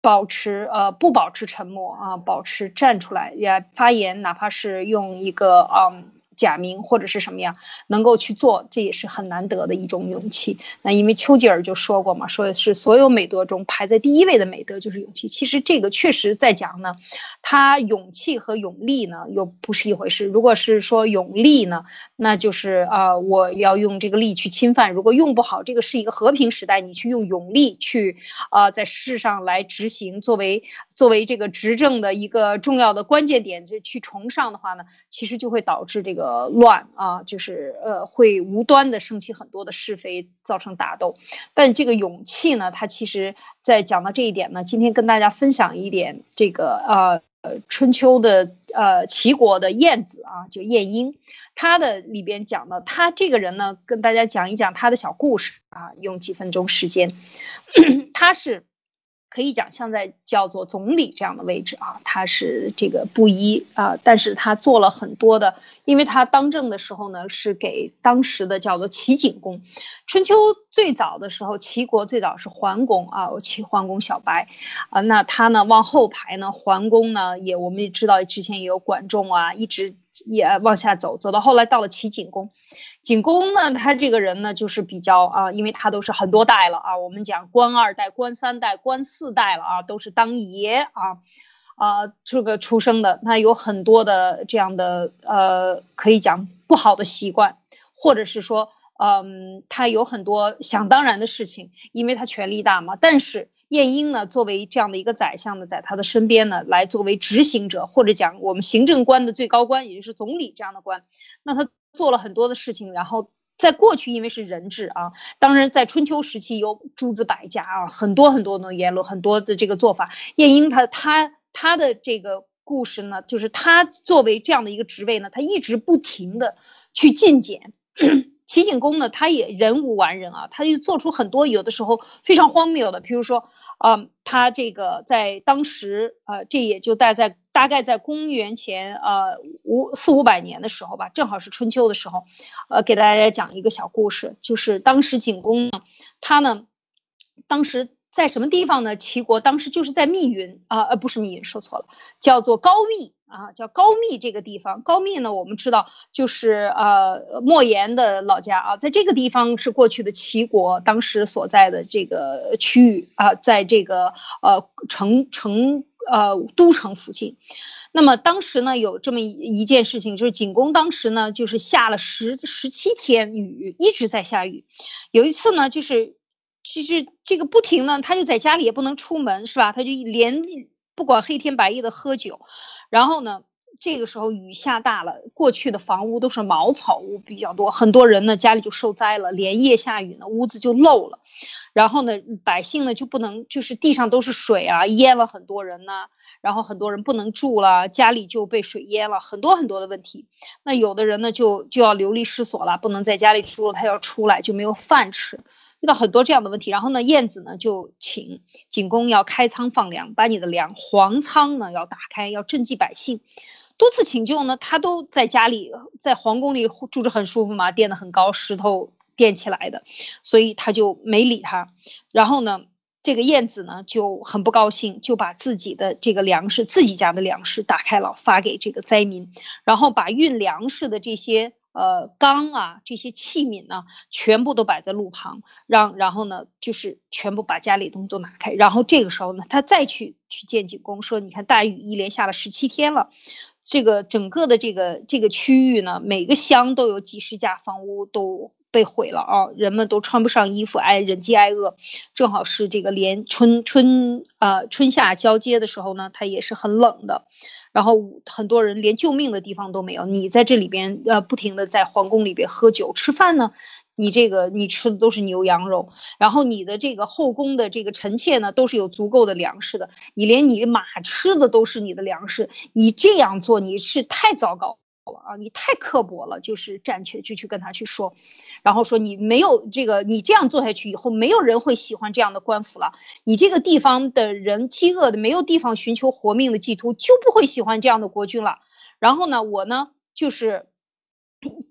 S5: 保持呃不保持沉默啊，保持站出来也发言，哪怕是用一个嗯。假名或者是什么样能够去做，这也是很难得的一种勇气。那因为丘吉尔就说过嘛，说是所有美德中排在第一位的美德就是勇气。其实这个确实在讲呢，他勇气和勇力呢又不是一回事。如果是说勇力呢，那就是啊，我要用这个力去侵犯。如果用不好，这个是一个和平时代，你去用勇力去啊，在世上来执行，作为作为这个执政的一个重要的关键点，就去崇尚的话呢，其实就会导致这个。呃，乱啊，就是呃，会无端的升起很多的是非，造成打斗。但这个勇气呢，它其实在讲到这一点呢，今天跟大家分享一点这个呃呃春秋的呃齐国的晏子啊，就晏婴，他的里边讲的，他这个人呢，跟大家讲一讲他的小故事啊，用几分钟时间，(clears throat) 他是。可以讲像在叫做总理这样的位置啊，他是这个布衣啊，但是他做了很多的，因为他当政的时候呢，是给当时的叫做齐景公。春秋最早的时候，齐国最早是桓公啊，齐桓公小白啊，那他呢往后排呢，桓公呢也我们也知道之前也有管仲啊，一直也往下走，走到后来到了齐景公。景公呢，他这个人呢，就是比较啊，因为他都是很多代了啊。我们讲官二代、官三代、官四代了啊，都是当爷啊，啊这个出生的，他有很多的这样的呃，可以讲不好的习惯，或者是说，嗯，他有很多想当然的事情，因为他权力大嘛。但是晏婴呢，作为这样的一个宰相呢，在他的身边呢，来作为执行者，或者讲我们行政官的最高官，也就是总理这样的官，那他。做了很多的事情，然后在过去因为是人治啊，当然在春秋时期有诸子百家啊，很多很多的言论，很多的这个做法。晏婴他他他的这个故事呢，就是他作为这样的一个职位呢，他一直不停的去进谏。(clears throat) 齐景公呢，他也人无完人啊，他就做出很多有的时候非常荒谬的，比如说，呃，他这个在当时，呃，这也就待在大概在公元前呃五四五百年的时候吧，正好是春秋的时候，呃，给大家讲一个小故事，就是当时景公呢，他呢，当时。在什么地方呢？齐国当时就是在密云啊，呃，不是密云，说错了，叫做高密啊，叫高密这个地方。高密呢，我们知道就是呃莫言的老家啊，在这个地方是过去的齐国当时所在的这个区域啊，在这个呃城城呃都城附近。那么当时呢，有这么一一件事情，就是景公当时呢，就是下了十十七天雨，一直在下雨。有一次呢，就是。就是这个不停呢，他就在家里也不能出门，是吧？他就连不管黑天白夜的喝酒，然后呢，这个时候雨下大了，过去的房屋都是茅草屋比较多，很多人呢家里就受灾了，连夜下雨呢，屋子就漏了，然后呢，百姓呢就不能，就是地上都是水啊，淹了很多人呢，然后很多人不能住了，家里就被水淹了，很多很多的问题。那有的人呢就就要流离失所了，不能在家里住了，他要出来就没有饭吃。遇到很多这样的问题，然后呢，晏子呢就请景公要开仓放粮，把你的粮黄仓呢要打开，要赈济百姓。多次请救呢，他都在家里，在皇宫里住着很舒服嘛，垫得很高，石头垫起来的，所以他就没理他。然后呢，这个晏子呢就很不高兴，就把自己的这个粮食，自己家的粮食打开了，发给这个灾民，然后把运粮食的这些。呃，缸啊，这些器皿呢，全部都摆在路旁，让然后呢，就是全部把家里东西都拿开，然后这个时候呢，他再去去见景公，说，你看大雨一连下了十七天了，这个整个的这个这个区域呢，每个乡都有几十家房屋都被毁了啊，人们都穿不上衣服，挨忍饥挨饿，正好是这个连春春呃春夏交接的时候呢，它也是很冷的，然后很多人连救命的地方都没有，你在这里边呃不停的在皇宫里边喝酒吃饭呢。你这个你吃的都是牛羊肉，然后你的这个后宫的这个臣妾呢，都是有足够的粮食的。你连你马吃的都是你的粮食，你这样做你是太糟糕了啊！你太刻薄了，就是站起来就去跟他去说，然后说你没有这个，你这样做下去以后，没有人会喜欢这样的官府了。你这个地方的人饥饿的没有地方寻求活命的寄托，就不会喜欢这样的国君了。然后呢，我呢就是。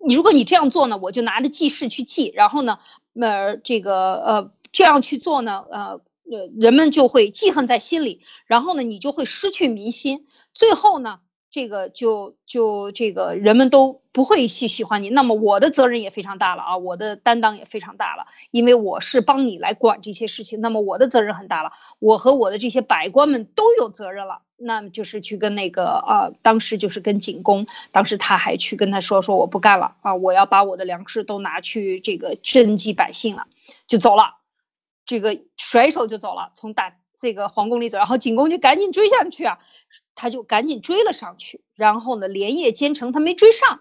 S5: 你如果你这样做呢，我就拿着记事去记，然后呢，呃，这个呃这样去做呢，呃呃，人们就会记恨在心里，然后呢，你就会失去民心，最后呢。这个就就这个人们都不会去喜欢你，那么我的责任也非常大了啊，我的担当也非常大了，因为我是帮你来管这些事情，那么我的责任很大了，我和我的这些百官们都有责任了，那么就是去跟那个啊，当时就是跟景公，当时他还去跟他说说我不干了啊，我要把我的粮食都拿去这个赈济百姓了，就走了，这个甩手就走了，从大这个皇宫里走，然后景公就赶紧追上去啊。他就赶紧追了上去，然后呢，连夜兼程，他没追上，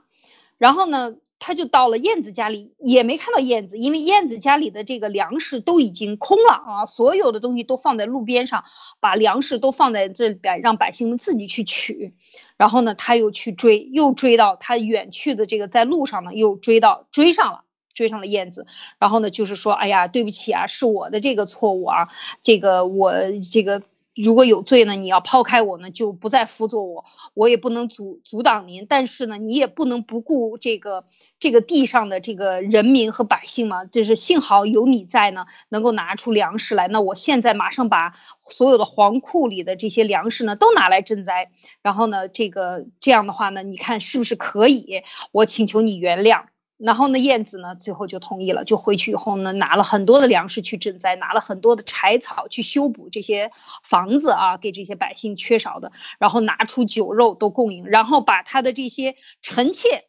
S5: 然后呢，他就到了燕子家里，也没看到燕子，因为燕子家里的这个粮食都已经空了啊，所有的东西都放在路边上，把粮食都放在这里边，让百姓们自己去取。然后呢，他又去追，又追到他远去的这个在路上呢，又追到追上了，追上了燕子。然后呢，就是说，哎呀，对不起啊，是我的这个错误啊，这个我这个。如果有罪呢，你要抛开我呢，就不再辅佐我，我也不能阻阻挡您。但是呢，你也不能不顾这个这个地上的这个人民和百姓嘛。就是幸好有你在呢，能够拿出粮食来。那我现在马上把所有的皇库里的这些粮食呢，都拿来赈灾。然后呢，这个这样的话呢，你看是不是可以？我请求你原谅。然后呢，燕子呢，最后就同意了，就回去以后呢，拿了很多的粮食去赈灾，拿了很多的柴草去修补这些房子啊，给这些百姓缺少的，然后拿出酒肉都供应，然后把他的这些臣妾，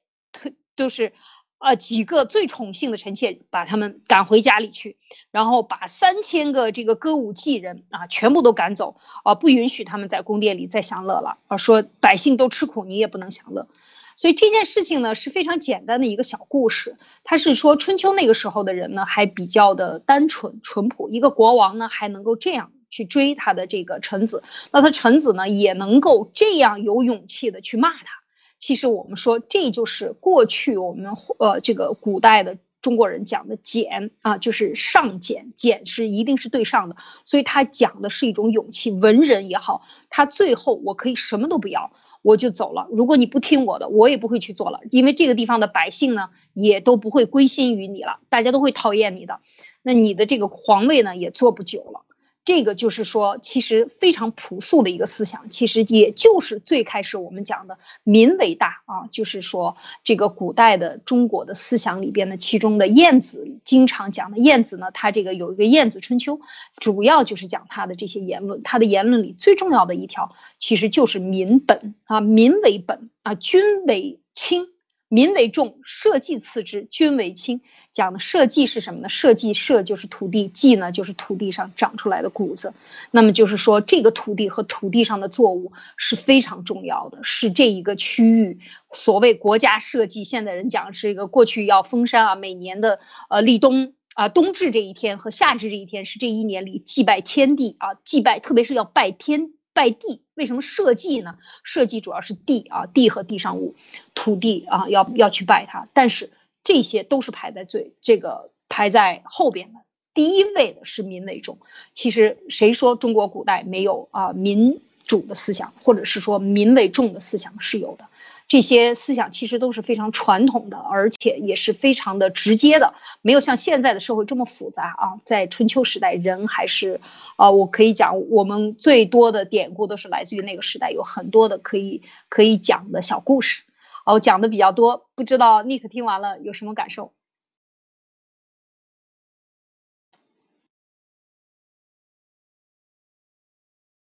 S5: 都是，呃，几个最宠幸的臣妾，把他们赶回家里去，然后把三千个这个歌舞伎人啊，全部都赶走，啊，不允许他们在宫殿里再享乐了，啊，说百姓都吃苦，你也不能享乐。所以这件事情呢是非常简单的一个小故事，他是说春秋那个时候的人呢还比较的单纯淳朴，一个国王呢还能够这样去追他的这个臣子，那他臣子呢也能够这样有勇气的去骂他。其实我们说这就是过去我们呃这个古代的中国人讲的俭啊，就是上俭，俭是一定是对上的，所以他讲的是一种勇气。文人也好，他最后我可以什么都不要。我就走了。如果你不听我的，我也不会去做了，因为这个地方的百姓呢，也都不会归心于你了，大家都会讨厌你的，那你的这个皇位呢，也坐不久了。这个就是说，其实非常朴素的一个思想，其实也就是最开始我们讲的“民为大”啊，就是说这个古代的中国的思想里边的其中的晏子经常讲的晏子呢，他这个有一个《晏子春秋》，主要就是讲他的这些言论，他的言论里最重要的一条，其实就是“民本”啊，“民为本”啊，“君为轻”。民为重，社稷次之，君为轻。讲的社稷是什么呢？社稷社就是土地，稷呢就是土地上长出来的谷子。那么就是说，这个土地和土地上的作物是非常重要的，是这一个区域所谓国家社稷。现在人讲是一个过去要封山啊，每年的呃立冬啊冬至这一天和夏至这一天是这一年里祭拜天地啊，祭拜特别是要拜天。拜地，为什么社稷呢？社稷主要是地啊，地和地上物，土地啊，要要去拜它。但是这些都是排在最这个排在后边的，第一位的是民为重。其实谁说中国古代没有啊民主的思想，或者是说民为重的思想是有的。这些思想其实都是非常传统的，而且也是非常的直接的，没有像现在的社会这么复杂啊。在春秋时代，人还是，呃，我可以讲，我们最多的典故都是来自于那个时代，有很多的可以可以讲的小故事。哦，讲的比较多，不知道 Nick 听完了有什么感受？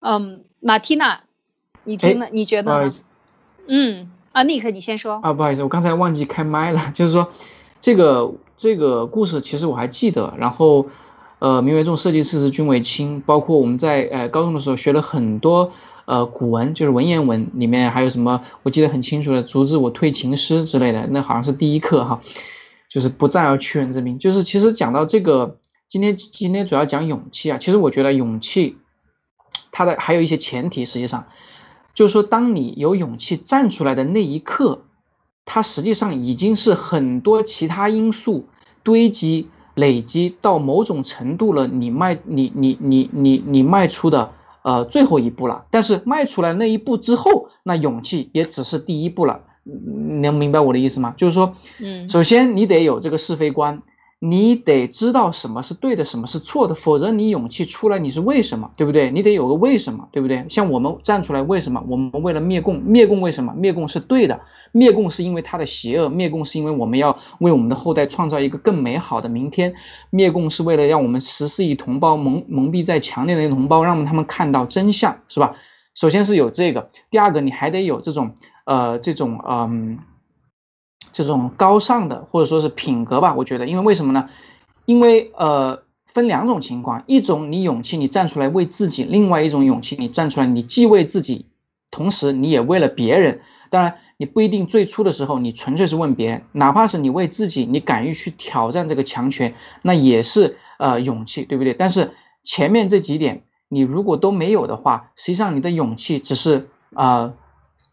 S5: 嗯，马蒂娜，你听了，你觉得呢？嗯。啊，尼克，你先说。
S4: 啊，不好意思，我刚才忘记开麦了。(laughs) 就是说，这个这个故事其实我还记得。然后，呃，名为重，设计师是，君为轻。包括我们在呃高中的时候学了很多呃古文，就是文言文里面还有什么，我记得很清楚的“卒之我退秦师”之类的，那好像是第一课哈。就是不战而屈人之兵。就是其实讲到这个，今天今天主要讲勇气啊。其实我觉得勇气，它的还有一些前提，实际上就是说，当你有勇气站出来的那一刻。它实际上已经是很多其他因素堆积、累积到某种程度了，你迈你你你你你迈出的呃最后一步了。但是迈出来那一步之后，那勇气也只是第一步了。能明白我的意思吗？就是说，嗯，首先你得有这个是非观。你得知道什么是对的，什么是错的，否则你勇气出来，你是为什么，对不对？你得有个为什么，对不对？像我们站出来，为什么？我们为了灭共，灭共为什么？灭共是对的，灭共是因为它的邪恶，灭共是因为我们要为我们的后代创造一个更美好的明天，灭共是为了让我们十四亿同胞蒙蒙蔽在强烈的同胞，让他们看到真相，是吧？首先是有这个，第二个你还得有这种呃这种嗯。这种高尚的或者说是品格吧，我觉得，因为为什么呢？因为呃，分两种情况，一种你勇气，你站出来为自己；另外一种勇气，你站出来，你既为自己，同时你也为了别人。当然，你不一定最初的时候你纯粹是问别人，哪怕是你为自己，你敢于去挑战这个强权，那也是呃勇气，对不对？但是前面这几点你如果都没有的话，实际上你的勇气只是啊，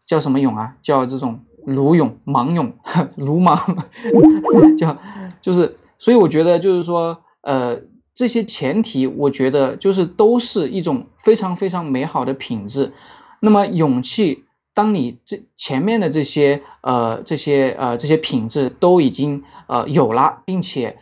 S4: 叫什么勇啊？叫这种。鲁勇、莽勇、(laughs) 鲁莽，(laughs) 叫就是，所以我觉得就是说，呃，这些前提，我觉得就是都是一种非常非常美好的品质。那么勇气，当你这前面的这些呃这些呃这些品质都已经呃有了，并且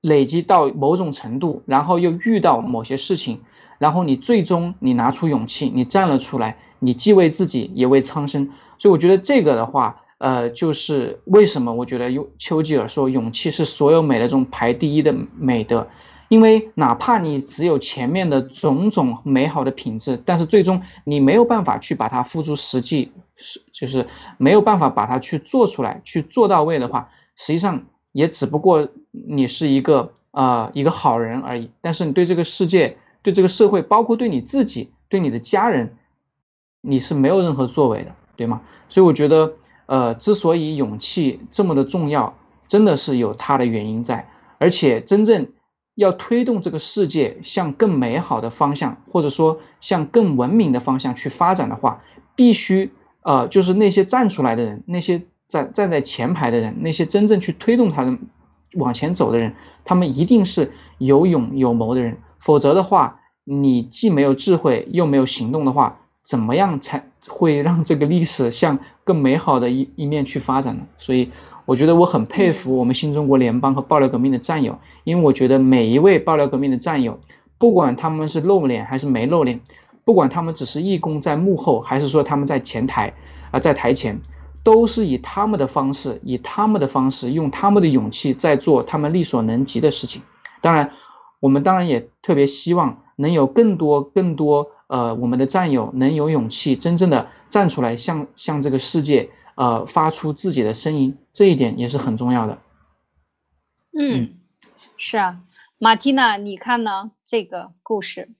S4: 累积到某种程度，然后又遇到某些事情，然后你最终你拿出勇气，你站了出来，你既为自己，也为苍生。所以我觉得这个的话，呃，就是为什么我觉得有丘吉尔说勇气是所有美德中排第一的美德，因为哪怕你只有前面的种种美好的品质，但是最终你没有办法去把它付诸实际，是就是没有办法把它去做出来，去做到位的话，实际上也只不过你是一个啊一个好人而已。但是你对这个世界、对这个社会，包括对你自己、对你的家人，你是没有任何作为的。对吗？所以我觉得，呃，之所以勇气这么的重要，真的是有它的原因在。而且，真正要推动这个世界向更美好的方向，或者说向更文明的方向去发展的话，必须，呃，就是那些站出来的人，那些站站在前排的人，那些真正去推动他的往前走的人，他们一定是有勇有谋的人。否则的话，你既没有智慧，又没有行动的话。怎么样才会让这个历史向更美好的一一面去发展呢？所以我觉得我很佩服我们新中国联邦和爆料革命的战友，因为我觉得每一位爆料革命的战友，不管他们是露脸还是没露脸，不管他们只是义工在幕后，还是说他们在前台啊在台前，都是以他们的方式，以他们的方式，用他们的勇气在做他们力所能及的事情。当然，我们当然也特别希望能有更多更多。呃，我们的战友能有勇气真正的站出来，向向这个世界呃发出自己的声音，这一点也是很重要的。
S5: 嗯，是啊，马蒂娜，你看呢？这个故事？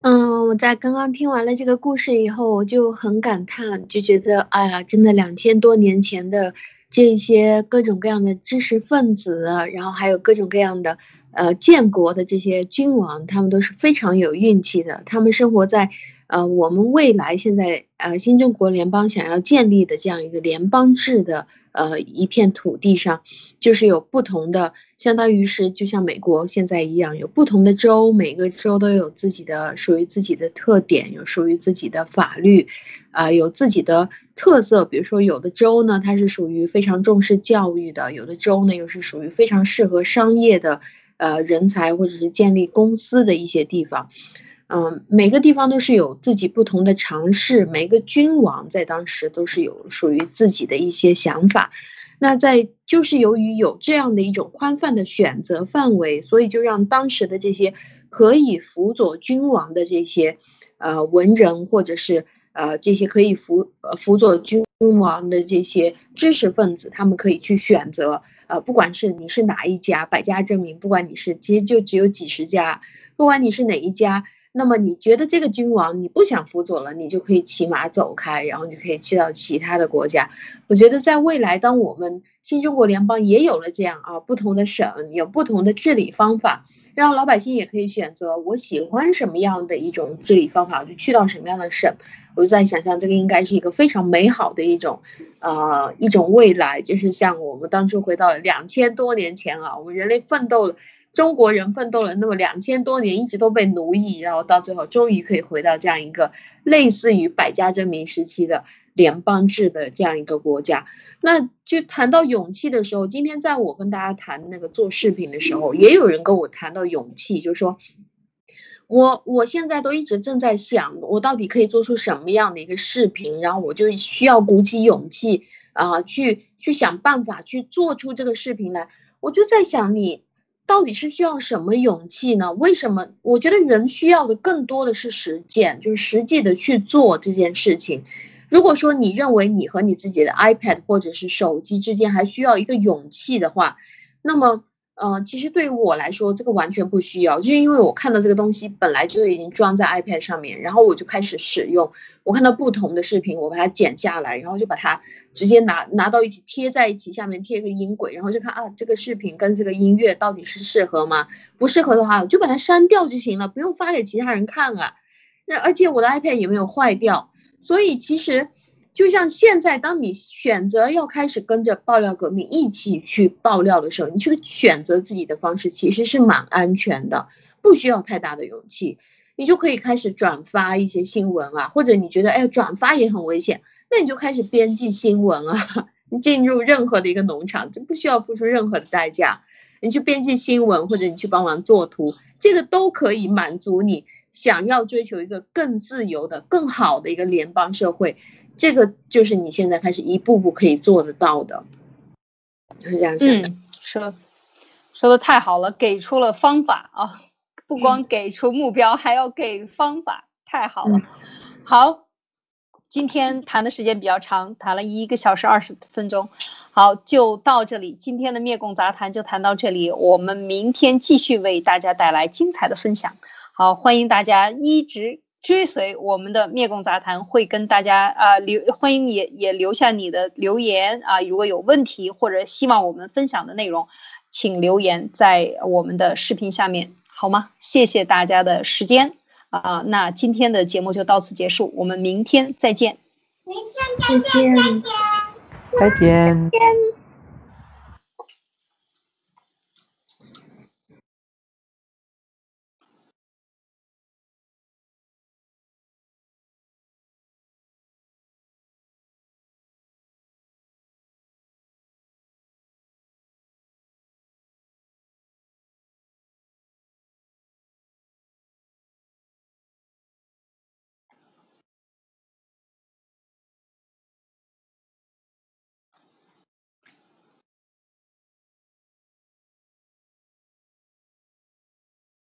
S3: 嗯，我在刚刚听完了这个故事以后，我就很感叹，就觉得，哎呀，真的两千多年前的这些各种各样的知识分子，然后还有各种各样的。呃，建国的这些君王，他们都是非常有运气的。他们生活在，呃，我们未来现在呃新中国联邦想要建立的这样一个联邦制的呃一片土地上，就是有不同的，相当于是就像美国现在一样，有不同的州，每个州都有自己的属于自己的特点，有属于自己的法律，啊，有自己的特色。比如说，有的州呢，它是属于非常重视教育的；有的州呢，又是属于非常适合商业的。呃，人才或者是建立公司的一些地方，嗯，每个地方都是有自己不同的尝试。每个君王在当时都是有属于自己的一些想法。那在就是由于有这样的一种宽泛的选择范围，所以就让当时的这些可以辅佐君王的这些呃文人，或者是呃这些可以辅辅佐君王的这些知识分子，他们可以去选择。呃，不管是你是哪一家，百家争鸣，不管你是其实就只有几十家，不管你是哪一家，那么你觉得这个君王你不想辅佐了，你就可以骑马走开，然后你就可以去到其他的国家。我觉得在未来，当我们新中国联邦也有了这样啊，不同的省有不同的治理方法。让老百姓也可以选择我喜欢什么样的一种治理方法，就去到什么样的省。我就在想象，这个应该是一个非常美好的一种，呃，一种未来。就是像我们当初回到两千多年前啊，我们人类奋斗了，中国人奋斗了那么两千多年，一直都被奴役，然后到最后终于可以回到这样一个类似于百家争鸣时期的。联邦制的这样一个国家，那就谈到勇气的时候，今天在我跟大家谈那个做视频的时候，也有人跟我谈到勇气，就是说我我现在都一直正在想，我到底可以做出什么样的一个视频，然后我就需要鼓起勇气啊，去去想办法去做出这个视频来。我就在想，你到底是需要什么勇气呢？为什么？我觉得人需要的更多的是实践，就是实际的去做这件事情。如果说你认为你和你自己的 iPad 或者是手机之间还需要一个勇气的话，那么，呃，其实对于我来说，这个完全不需要，就是因为我看到这个东西本来就已经装在 iPad 上面，然后我就开始使用。我看到不同的视频，我把它剪下来，然后就把它直接拿拿到一起贴在一起，下面贴一个音轨，然后就看啊，这个视频跟这个音乐到底是适合吗？不适合的话，我就把它删掉就行了，不用发给其他人看啊。那而且我的 iPad 也没有坏掉。所以其实，就像现在，当你选择要开始跟着爆料革命一起去爆料的时候，你去选择自己的方式，其实是蛮安全的，不需要太大的勇气，你就可以开始转发一些新闻啊，或者你觉得哎转发也很危险，那你就开始编辑新闻啊。(laughs) 你进入任何的一个农场，就不需要付出任何的代价，你去编辑新闻，或者你去帮忙做图，这个都可以满足你。想要追求一个更自由的、更好的一个联邦社会，这个就是你现在开始一步步可以做得到的，就是这样想的。
S5: 说说的太好了，给出了方法啊！不光给出目标，还要给方法，太好了。好，今天谈的时间比较长，谈了一个小时二十分钟。好，就到这里，今天的灭共杂谈就谈到这里，我们明天继续为大家带来精彩的分享。好，欢迎大家一直追随我们的灭共杂谈，会跟大家啊留，欢迎也也留下你的留言啊，如果有问题或者希望我们分享的内容，请留言在我们的视频下面，好吗？谢谢大家的时间啊，那今天的节目就到此结束，我们明天再见。
S3: 明天再见，再见，
S4: 再见。